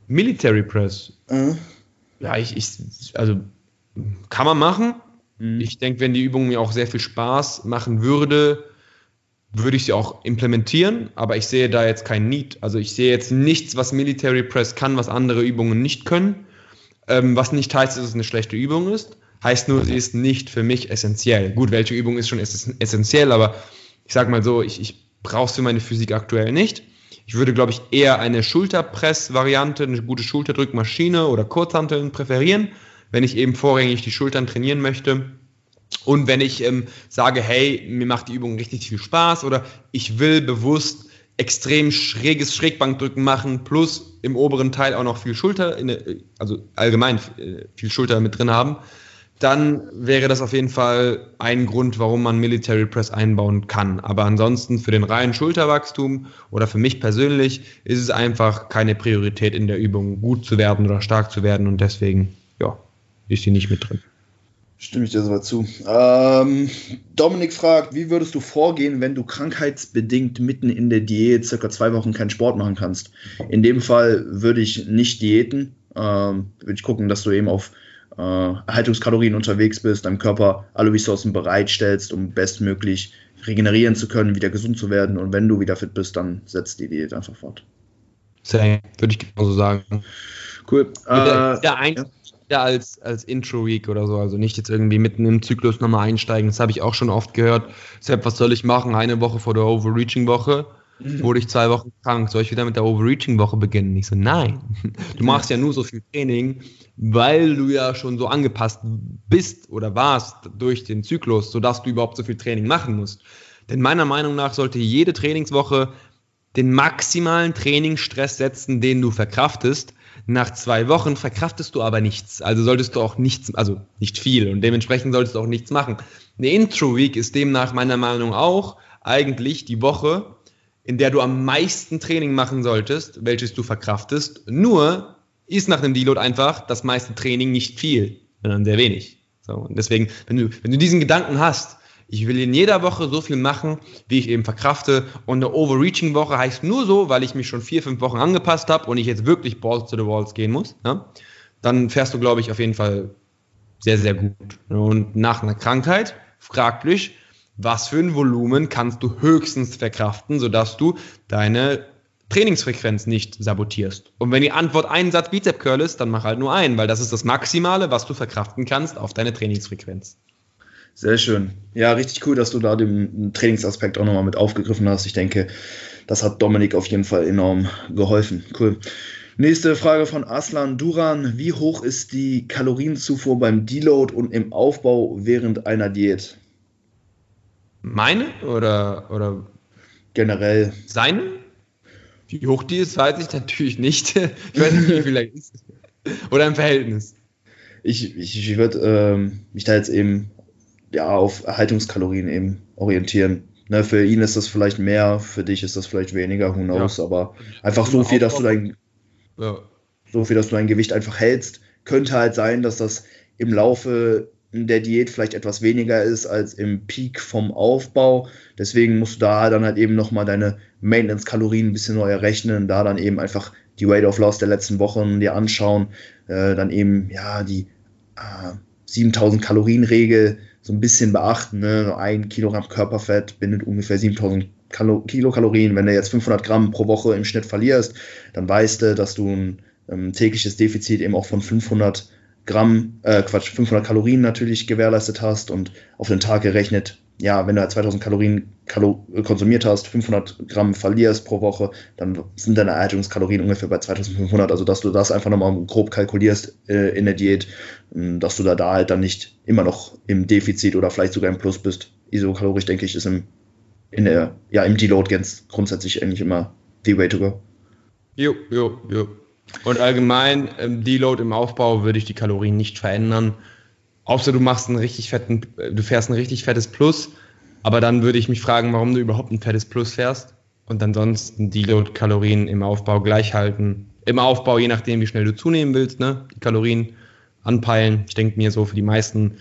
Military Press? Mhm. Ja, ich, ich, also kann man machen, Mhm. Ich denke, wenn die Übung mir auch sehr viel Spaß machen würde, würde ich sie auch implementieren, aber ich sehe da jetzt kein Need. Also ich sehe jetzt nichts, was Military Press kann, was andere Übungen nicht können. Ähm, was nicht heißt, dass es eine schlechte Übung ist. Heißt nur, sie ist nicht für mich essentiell. Gut, welche Übung ist schon essentiell, aber ich sage mal so, ich, ich brauche es für meine Physik aktuell nicht. Ich würde, glaube ich, eher eine Schulterpress-Variante, eine gute Schulterdrückmaschine oder Kurzhanteln präferieren wenn ich eben vorrangig die Schultern trainieren möchte. Und wenn ich ähm, sage, hey, mir macht die Übung richtig viel Spaß oder ich will bewusst extrem schräges Schrägbankdrücken machen, plus im oberen Teil auch noch viel Schulter, also allgemein äh, viel Schulter mit drin haben, dann wäre das auf jeden Fall ein Grund, warum man Military Press einbauen kann. Aber ansonsten für den reinen Schulterwachstum oder für mich persönlich ist es einfach keine Priorität in der Übung, gut zu werden oder stark zu werden und deswegen, ja, ist sie nicht mit drin. Stimme ich dir soweit zu. Ähm, Dominik fragt, wie würdest du vorgehen, wenn du krankheitsbedingt mitten in der Diät circa zwei Wochen keinen Sport machen kannst? In dem Fall würde ich nicht diäten. Ähm, würde ich gucken, dass du eben auf äh, Erhaltungskalorien unterwegs bist, deinem Körper alle Ressourcen bereitstellst, um bestmöglich regenerieren zu können, wieder gesund zu werden. Und wenn du wieder fit bist, dann setzt die Diät einfach fort. Same, würde ich genauso sagen. Cool. Äh, ja, ein, ja. Als, als Intro-Week oder so, also nicht jetzt irgendwie mitten im Zyklus nochmal einsteigen. Das habe ich auch schon oft gehört. Deshalb, was soll ich machen? Eine Woche vor der Overreaching-Woche mhm. wurde ich zwei Wochen krank. Soll ich wieder mit der Overreaching-Woche beginnen? Ich so, nein. Du machst ja nur so viel Training, weil du ja schon so angepasst bist oder warst durch den Zyklus, sodass du überhaupt so viel Training machen musst. Denn meiner Meinung nach sollte jede Trainingswoche den maximalen Trainingsstress setzen, den du verkraftest. Nach zwei Wochen verkraftest du aber nichts. Also solltest du auch nichts, also nicht viel und dementsprechend solltest du auch nichts machen. Eine Intro-Week ist demnach meiner Meinung nach auch eigentlich die Woche, in der du am meisten Training machen solltest, welches du verkraftest. Nur ist nach dem Deload einfach das meiste Training nicht viel, sondern sehr wenig. So, und deswegen, wenn du, wenn du diesen Gedanken hast, ich will in jeder Woche so viel machen, wie ich eben verkrafte. Und eine Overreaching-Woche heißt nur so, weil ich mich schon vier, fünf Wochen angepasst habe und ich jetzt wirklich Balls to the Walls gehen muss. Ja? Dann fährst du, glaube ich, auf jeden Fall sehr, sehr gut. Und nach einer Krankheit, fraglich, was für ein Volumen kannst du höchstens verkraften, sodass du deine Trainingsfrequenz nicht sabotierst. Und wenn die Antwort ein Satz Bizep Curl ist, dann mach halt nur einen, weil das ist das Maximale, was du verkraften kannst auf deine Trainingsfrequenz. Sehr schön. Ja, richtig cool, dass du da den Trainingsaspekt auch nochmal mit aufgegriffen hast. Ich denke, das hat Dominik auf jeden Fall enorm geholfen. Cool. Nächste Frage von Aslan Duran. Wie hoch ist die Kalorienzufuhr beim Deload und im Aufbau während einer Diät? Meine oder, oder generell? Seine? Wie hoch die ist, weiß ich natürlich nicht. ich weiß nicht, wie viel er ist. Oder im Verhältnis. Ich, ich, ich würde ähm, mich da jetzt eben ja, auf Erhaltungskalorien eben orientieren. Ne, für ihn ist das vielleicht mehr, für dich ist das vielleicht weniger, who knows, ja. aber einfach so viel, dass du dein ja. so viel, dass du dein Gewicht einfach hältst. Könnte halt sein, dass das im Laufe der Diät vielleicht etwas weniger ist als im Peak vom Aufbau. Deswegen musst du da dann halt eben nochmal deine Maintenance-Kalorien ein bisschen neu errechnen, da dann eben einfach die Weight of Loss der letzten Wochen dir anschauen, äh, dann eben ja die äh, 7000 Kalorien-Regel so ein bisschen beachten. Ne? Ein Kilogramm Körperfett bindet ungefähr 7000 Kalo Kilokalorien. Wenn du jetzt 500 Gramm pro Woche im Schnitt verlierst, dann weißt du, dass du ein ähm, tägliches Defizit eben auch von 500 Gramm, äh, Quatsch, 500 Kalorien natürlich gewährleistet hast und auf den Tag gerechnet, ja, wenn du halt 2000 Kalorien Kalo konsumiert hast, 500 Gramm verlierst pro Woche, dann sind deine Erhaltungskalorien ungefähr bei 2500. Also, dass du das einfach nochmal grob kalkulierst äh, in der Diät, ähm, dass du da, da halt dann nicht immer noch im Defizit oder vielleicht sogar im Plus bist. Isokalorisch, denke ich, ist im, in der, ja, im Deload ganz grundsätzlich eigentlich immer the way to go. Jo, jo, jo. Und allgemein, im Deload im Aufbau würde ich die Kalorien nicht verändern. Außer du machst einen richtig fetten, du fährst ein richtig fettes Plus, aber dann würde ich mich fragen, warum du überhaupt ein fettes Plus fährst und ansonsten Deload-Kalorien im Aufbau gleich halten. Im Aufbau, je nachdem, wie schnell du zunehmen willst, ne, die Kalorien anpeilen. Ich denke mir so für die meisten,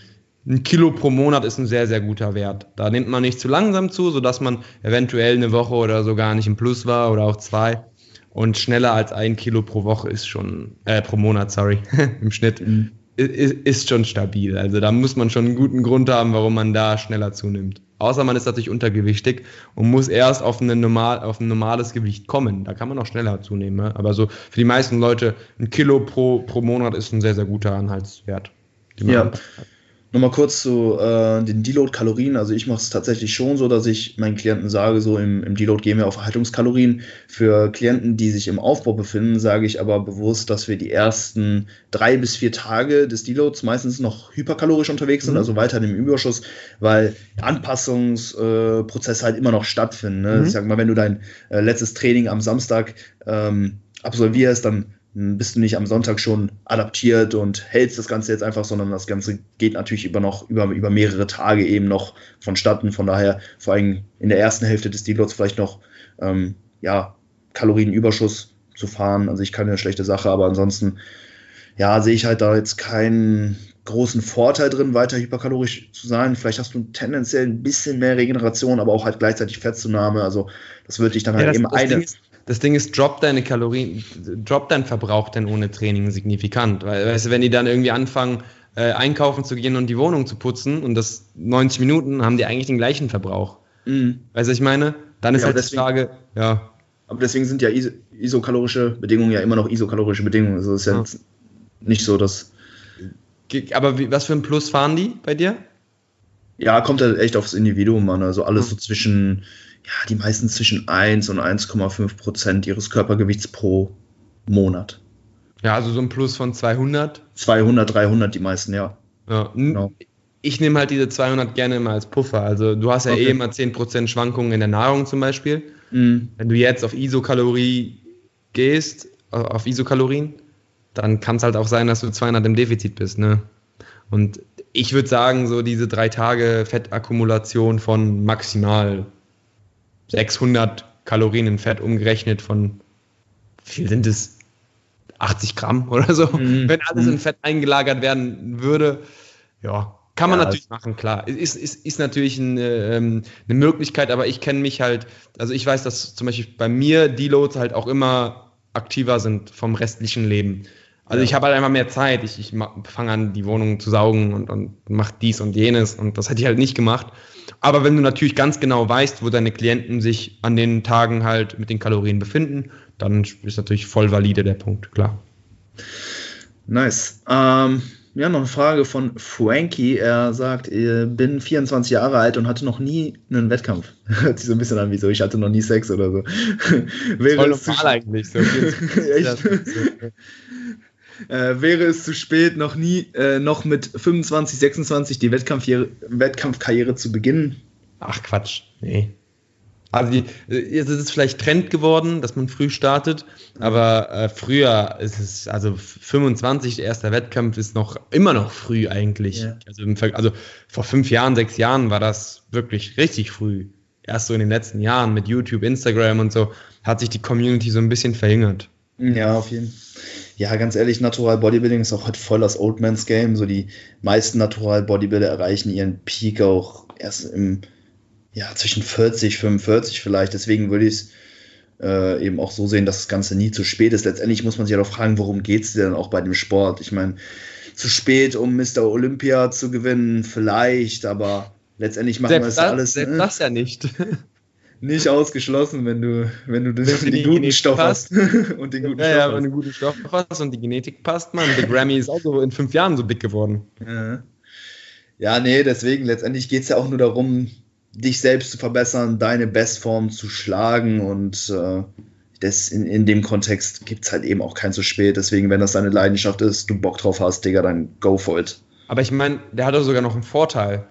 ein Kilo pro Monat ist ein sehr, sehr guter Wert. Da nimmt man nicht zu langsam zu, sodass man eventuell eine Woche oder so gar nicht im Plus war oder auch zwei. Und schneller als ein Kilo pro Woche ist schon, äh, pro Monat, sorry, im Schnitt, mhm. Ist, schon stabil. Also da muss man schon einen guten Grund haben, warum man da schneller zunimmt. Außer man ist natürlich untergewichtig und muss erst auf, normal, auf ein normales Gewicht kommen. Da kann man auch schneller zunehmen. Ne? Aber so für die meisten Leute ein Kilo pro, pro Monat ist ein sehr, sehr guter Anhaltswert. ja. Nochmal kurz zu äh, den Deload-Kalorien. Also ich mache es tatsächlich schon so, dass ich meinen Klienten sage, so im, im Deload gehen wir auf Erhaltungskalorien. Für Klienten, die sich im Aufbau befinden, sage ich aber bewusst, dass wir die ersten drei bis vier Tage des Deloads meistens noch hyperkalorisch unterwegs sind, mhm. also weiter im Überschuss, weil Anpassungsprozesse äh, halt immer noch stattfinden. Ne? Mhm. Ich sag mal, wenn du dein äh, letztes Training am Samstag ähm, absolvierst, dann bist du nicht am Sonntag schon adaptiert und hältst das Ganze jetzt einfach, sondern das Ganze geht natürlich über noch über, über mehrere Tage eben noch vonstatten. Von daher vor allem in der ersten Hälfte des Deloads vielleicht noch ähm, ja, Kalorienüberschuss zu fahren. Also ich keine schlechte Sache, aber ansonsten ja, sehe ich halt da jetzt keinen großen Vorteil drin, weiter hyperkalorisch zu sein. Vielleicht hast du tendenziell ein bisschen mehr Regeneration, aber auch halt gleichzeitig Fettzunahme. Also das würde ich dann halt ja, das, eben eine. Ist, das Ding ist, drop deine Kalorien, drop dein Verbrauch denn ohne Training signifikant. Weil, weißt du, wenn die dann irgendwie anfangen, äh, einkaufen zu gehen und die Wohnung zu putzen und das 90 Minuten haben die eigentlich den gleichen Verbrauch. Mhm. Weißt du, ich meine? Dann ist ja, halt deswegen, die Frage, ja. Aber deswegen sind ja is isokalorische Bedingungen ja immer noch isokalorische Bedingungen. Also ist ja, ja. nicht so, dass. Aber wie, was für ein Plus fahren die bei dir? Ja, kommt halt echt aufs Individuum an. Also alles mhm. so zwischen, ja, die meisten zwischen 1 und 1,5 Prozent ihres Körpergewichts pro Monat. Ja, also so ein Plus von 200? 200, 300 die meisten, ja. Ja, genau. Ich nehme halt diese 200 gerne immer als Puffer. Also du hast ja okay. eh immer 10% Schwankungen in der Nahrung zum Beispiel. Mhm. Wenn du jetzt auf Isokalorie gehst, auf Isokalorien, dann kann es halt auch sein, dass du 200 im Defizit bist. Ne? Und ich würde sagen, so diese drei Tage Fettakkumulation von maximal 600 Kalorien in Fett umgerechnet von, wie viel sind es? 80 Gramm oder so. Mhm. Wenn alles in mhm. Fett eingelagert werden würde, ja, kann man ja, natürlich machen, klar. Ist, ist, ist natürlich eine, ähm, eine Möglichkeit, aber ich kenne mich halt, also ich weiß, dass zum Beispiel bei mir Deloads halt auch immer aktiver sind vom restlichen Leben. Also ja. ich habe halt einfach mehr Zeit. Ich, ich fange an, die Wohnung zu saugen und, und mache dies und jenes und das hätte ich halt nicht gemacht. Aber wenn du natürlich ganz genau weißt, wo deine Klienten sich an den Tagen halt mit den Kalorien befinden, dann ist natürlich voll valide der Punkt, klar. Nice. Ähm, ja, noch eine Frage von Frankie. Er sagt, ich bin 24 Jahre alt und hatte noch nie einen Wettkampf. Hört sich so ein bisschen an wie so, ich hatte noch nie Sex oder so. Wäre Voll normal eigentlich so. Echt? Äh, wäre es zu spät, noch nie, äh, noch mit 25, 26 die Wettkampfkarriere zu beginnen? Ach Quatsch, nee. Also die, jetzt ist es vielleicht Trend geworden, dass man früh startet, aber äh, früher ist es, also 25, der erste Wettkampf ist noch immer noch früh eigentlich. Yeah. Also, also, vor fünf Jahren, sechs Jahren war das wirklich richtig früh. Erst so in den letzten Jahren mit YouTube, Instagram und so hat sich die Community so ein bisschen verjüngert. Ja, auf jeden Fall. Ja, ganz ehrlich, Natural Bodybuilding ist auch halt voll das Old Man's Game. So die meisten Natural Bodybuilder erreichen ihren Peak auch erst im ja, zwischen 40, 45 vielleicht. Deswegen würde ich es äh, eben auch so sehen, dass das Ganze nie zu spät ist. Letztendlich muss man sich ja doch fragen, worum geht es denn auch bei dem Sport? Ich meine, zu spät, um Mr. Olympia zu gewinnen, vielleicht, aber letztendlich machen wir es alles. Selbst ne? das ja nicht. Nicht ausgeschlossen, wenn du, wenn du den, wenn den guten Stoff hast. und den guten ja, Stoff ja, hast. wenn du guten Stoff hast und die Genetik passt, man. Der Grammy ist auch so in fünf Jahren so big geworden. Ja, ja nee, deswegen, letztendlich geht es ja auch nur darum, dich selbst zu verbessern, deine Bestform zu schlagen und äh, das in, in dem Kontext gibt es halt eben auch kein zu spät. Deswegen, wenn das deine Leidenschaft ist, du Bock drauf hast, Digga, dann go for it. Aber ich meine, der hat doch sogar noch einen Vorteil,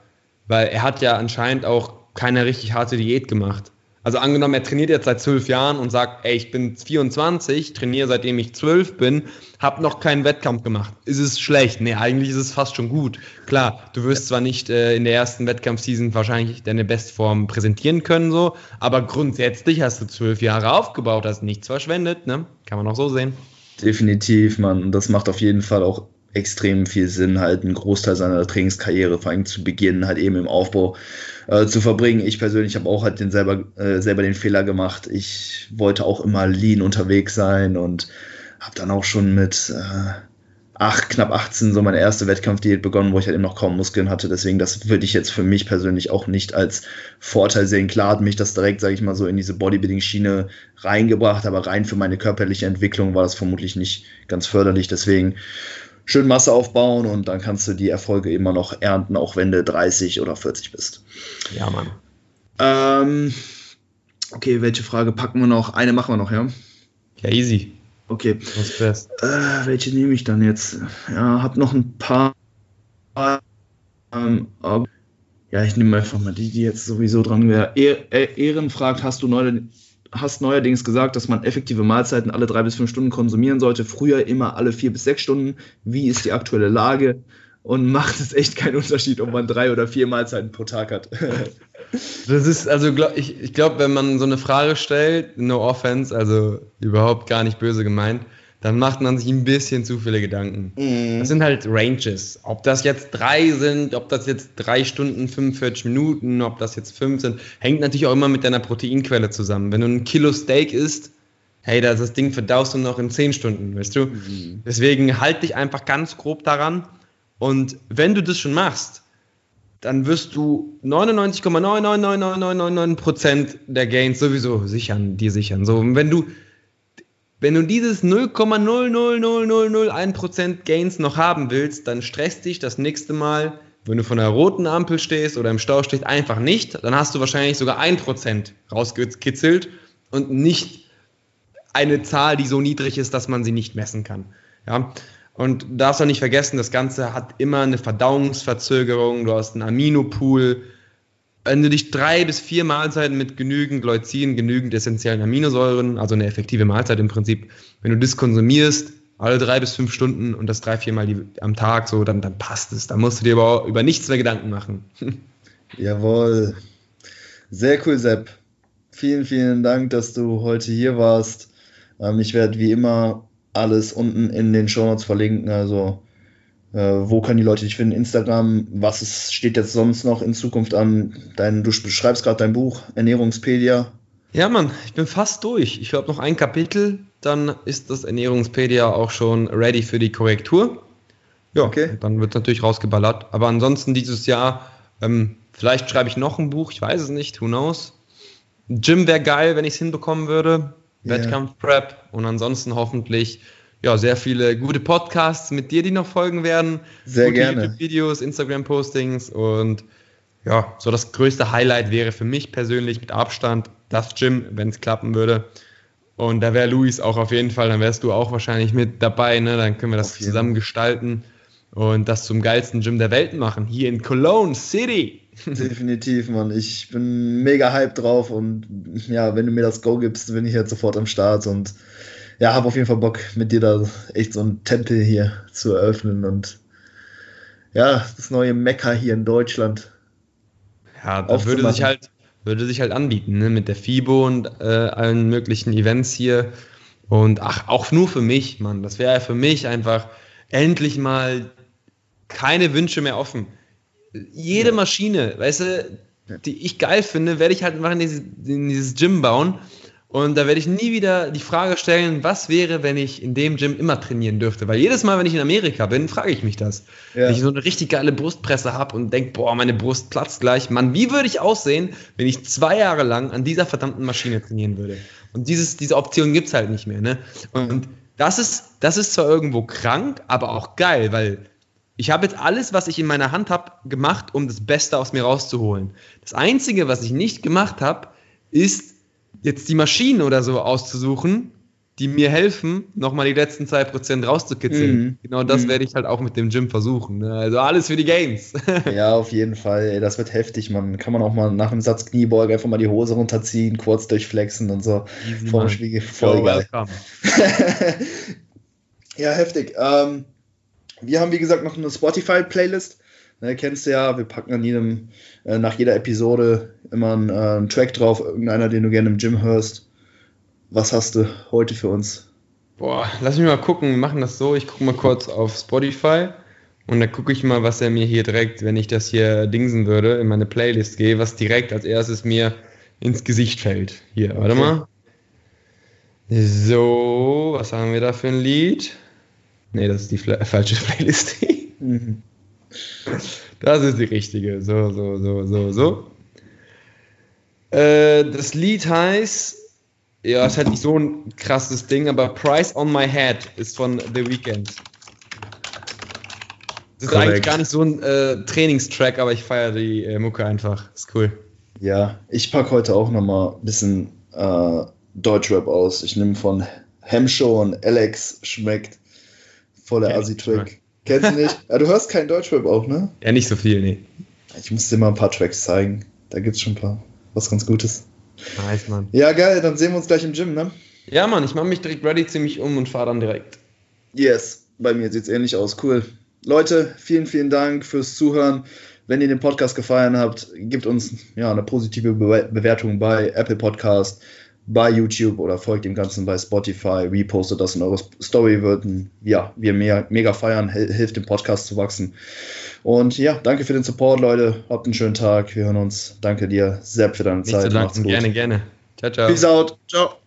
weil er hat ja anscheinend auch keine richtig harte Diät gemacht. Also angenommen, er trainiert jetzt seit zwölf Jahren und sagt, ey, ich bin 24, trainiere seitdem ich zwölf bin, habe noch keinen Wettkampf gemacht. Ist es schlecht? Nee, eigentlich ist es fast schon gut. Klar, du wirst zwar nicht äh, in der ersten Wettkampfseason wahrscheinlich deine Bestform präsentieren können, so, aber grundsätzlich hast du zwölf Jahre aufgebaut, hast nichts verschwendet, ne? Kann man auch so sehen. Definitiv, Mann. Das macht auf jeden Fall auch extrem viel Sinn, halt einen Großteil seiner Trainingskarriere, vor allem zu Beginn, halt eben im Aufbau äh, zu verbringen. Ich persönlich habe auch halt den selber, äh, selber den Fehler gemacht. Ich wollte auch immer lean unterwegs sein und habe dann auch schon mit äh, acht, knapp 18 so meine erste Wettkampfdiät begonnen, wo ich halt eben noch kaum Muskeln hatte. Deswegen, das würde ich jetzt für mich persönlich auch nicht als Vorteil sehen. Klar hat mich das direkt, sage ich mal, so in diese Bodybuilding-Schiene reingebracht, aber rein für meine körperliche Entwicklung war das vermutlich nicht ganz förderlich. Deswegen schön Masse aufbauen und dann kannst du die Erfolge immer noch ernten, auch wenn du 30 oder 40 bist. Ja, Mann. Ähm, okay, welche Frage packen wir noch? Eine machen wir noch, ja? Ja, easy. Okay. Was? Äh, welche nehme ich dann jetzt? Ja, hab noch ein paar. Ähm, ja, ich nehme einfach mal die, die jetzt sowieso dran wäre. Ehren fragt, hast du neue hast neuerdings gesagt, dass man effektive Mahlzeiten alle drei bis fünf Stunden konsumieren sollte. Früher immer alle vier bis sechs Stunden. Wie ist die aktuelle Lage? Und macht es echt keinen Unterschied, ob man drei oder vier Mahlzeiten pro Tag hat. das ist, also glaub, ich, ich glaube, wenn man so eine Frage stellt, no offense, also überhaupt gar nicht böse gemeint, dann macht man sich ein bisschen zu viele Gedanken. Mhm. Das sind halt Ranges. Ob das jetzt drei sind, ob das jetzt drei Stunden 45 Minuten, ob das jetzt fünf sind, hängt natürlich auch immer mit deiner Proteinquelle zusammen. Wenn du ein Kilo Steak isst, hey, das, das Ding verdaust du noch in zehn Stunden, weißt du? Mhm. Deswegen halt dich einfach ganz grob daran. Und wenn du das schon machst, dann wirst du 99,9999999% der Gains sowieso sichern, dir sichern. So, und wenn du, wenn du dieses 0,00001% Gains noch haben willst, dann stresst dich das nächste Mal, wenn du von der roten Ampel stehst oder im Stau stehst, einfach nicht. Dann hast du wahrscheinlich sogar 1% rausgekitzelt und nicht eine Zahl, die so niedrig ist, dass man sie nicht messen kann. Ja, und darfst auch nicht vergessen, das Ganze hat immer eine Verdauungsverzögerung, du hast einen Aminopool. Wenn du dich drei bis vier Mahlzeiten mit genügend Leucin, genügend essentiellen Aminosäuren, also eine effektive Mahlzeit im Prinzip, wenn du das konsumierst, alle drei bis fünf Stunden und das drei, viermal am Tag, so, dann, dann passt es. Da musst du dir aber über nichts mehr Gedanken machen. Jawohl. Sehr cool, Sepp. Vielen, vielen Dank, dass du heute hier warst. Ähm, ich werde wie immer alles unten in den Show Notes verlinken. Also, wo können die Leute dich finden? Instagram, was ist, steht jetzt sonst noch in Zukunft an? Dein, du beschreibst gerade dein Buch, Ernährungspedia. Ja, Mann, ich bin fast durch. Ich glaube noch ein Kapitel, dann ist das Ernährungspedia auch schon ready für die Korrektur. Ja, okay. dann wird natürlich rausgeballert. Aber ansonsten dieses Jahr, ähm, vielleicht schreibe ich noch ein Buch, ich weiß es nicht, who knows. Gym wäre geil, wenn ich es hinbekommen würde. Yeah. Wettkampf-Prep und ansonsten hoffentlich ja, sehr viele gute Podcasts mit dir, die noch folgen werden. Sehr gute gerne. YouTube-Videos, Instagram-Postings und ja, so das größte Highlight wäre für mich persönlich mit Abstand das Gym, wenn es klappen würde. Und da wäre Luis auch auf jeden Fall, dann wärst du auch wahrscheinlich mit dabei, ne? Dann können wir das zusammen gestalten und das zum geilsten Gym der Welt machen, hier in Cologne City. Definitiv, Mann. Ich bin mega hyped drauf und ja, wenn du mir das Go gibst, bin ich jetzt sofort am Start und ja, habe auf jeden Fall Bock, mit dir da echt so einen Tempel hier zu eröffnen und ja, das neue Mekka hier in Deutschland. Ja, da würde sich halt, würde sich halt anbieten, ne? mit der FIBO und äh, allen möglichen Events hier. Und ach, auch nur für mich, Mann. Das wäre ja für mich einfach endlich mal keine Wünsche mehr offen jede Maschine, weißt du, die ich geil finde, werde ich halt einfach in dieses, in dieses Gym bauen. Und da werde ich nie wieder die Frage stellen, was wäre, wenn ich in dem Gym immer trainieren dürfte. Weil jedes Mal, wenn ich in Amerika bin, frage ich mich das. Ja. Wenn ich so eine richtig geile Brustpresse habe und denke, boah, meine Brust platzt gleich. Mann, wie würde ich aussehen, wenn ich zwei Jahre lang an dieser verdammten Maschine trainieren würde? Und dieses, diese Option gibt es halt nicht mehr. Ne? Und das ist, das ist zwar irgendwo krank, aber auch geil, weil ich habe jetzt alles, was ich in meiner Hand habe, gemacht, um das Beste aus mir rauszuholen. Das Einzige, was ich nicht gemacht habe, ist jetzt die Maschinen oder so auszusuchen, die mir helfen, nochmal die letzten 2% rauszukitzeln. Mhm. Genau das mhm. werde ich halt auch mit dem Gym versuchen. Ne? Also alles für die Games. ja, auf jeden Fall. Das wird heftig, man. Kann man auch mal nach einem Satz Kniebeuge einfach mal die Hose runterziehen, kurz durchflexen und so. Easy, Vorm Spiegel. Voll geil. ja, heftig. Ähm, wir haben, wie gesagt, noch eine Spotify-Playlist. Ne, kennst du ja, wir packen an jedem, äh, nach jeder Episode immer einen, äh, einen, Track drauf, irgendeiner, den du gerne im Gym hörst. Was hast du heute für uns? Boah, lass mich mal gucken, wir machen das so, ich gucke mal kurz auf Spotify und dann gucke ich mal, was er mir hier direkt, wenn ich das hier dingsen würde, in meine Playlist gehe, was direkt als erstes mir ins Gesicht fällt. Hier, okay. warte mal. So, was haben wir da für ein Lied? Nee, das ist die falsche Playlist. Mhm. Das ist die richtige. So, so, so, so, so. Äh, das Lied heißt, ja, ist halt nicht so ein krasses Ding, aber Price on My Head ist von The Weeknd. Das ist Correct. eigentlich gar nicht so ein äh, Trainingstrack, aber ich feiere die äh, Mucke einfach. Ist cool. Ja, ich packe heute auch nochmal ein bisschen äh, Deutschrap aus. Ich nehme von Hemshow und Alex schmeckt voller Assi-Track. Kennst du nicht? Ja, du hörst keinen Deutschrap auch, ne? Ja, nicht so viel, nee. Ich muss dir mal ein paar Tracks zeigen. Da gibt's schon ein paar. Was ganz Gutes. Nice, Mann. Ja, geil, dann sehen wir uns gleich im Gym, ne? Ja, Mann, ich mache mich direkt ready, ziemlich um und fahre dann direkt. Yes, bei mir sieht's ähnlich aus. Cool. Leute, vielen, vielen Dank fürs Zuhören. Wenn ihr den Podcast gefallen habt, gebt uns ja, eine positive Be Bewertung bei Apple Podcast bei YouTube oder folgt dem Ganzen bei Spotify, repostet das in eure Story, würden ja, wir mehr, mega feiern, hilft dem Podcast zu wachsen. Und ja, danke für den Support, Leute. Habt einen schönen Tag. Wir hören uns. Danke dir, Sepp, für deine Nicht Zeit. Zu danken. Gerne, gerne. Ciao, ciao. Peace out. Ciao.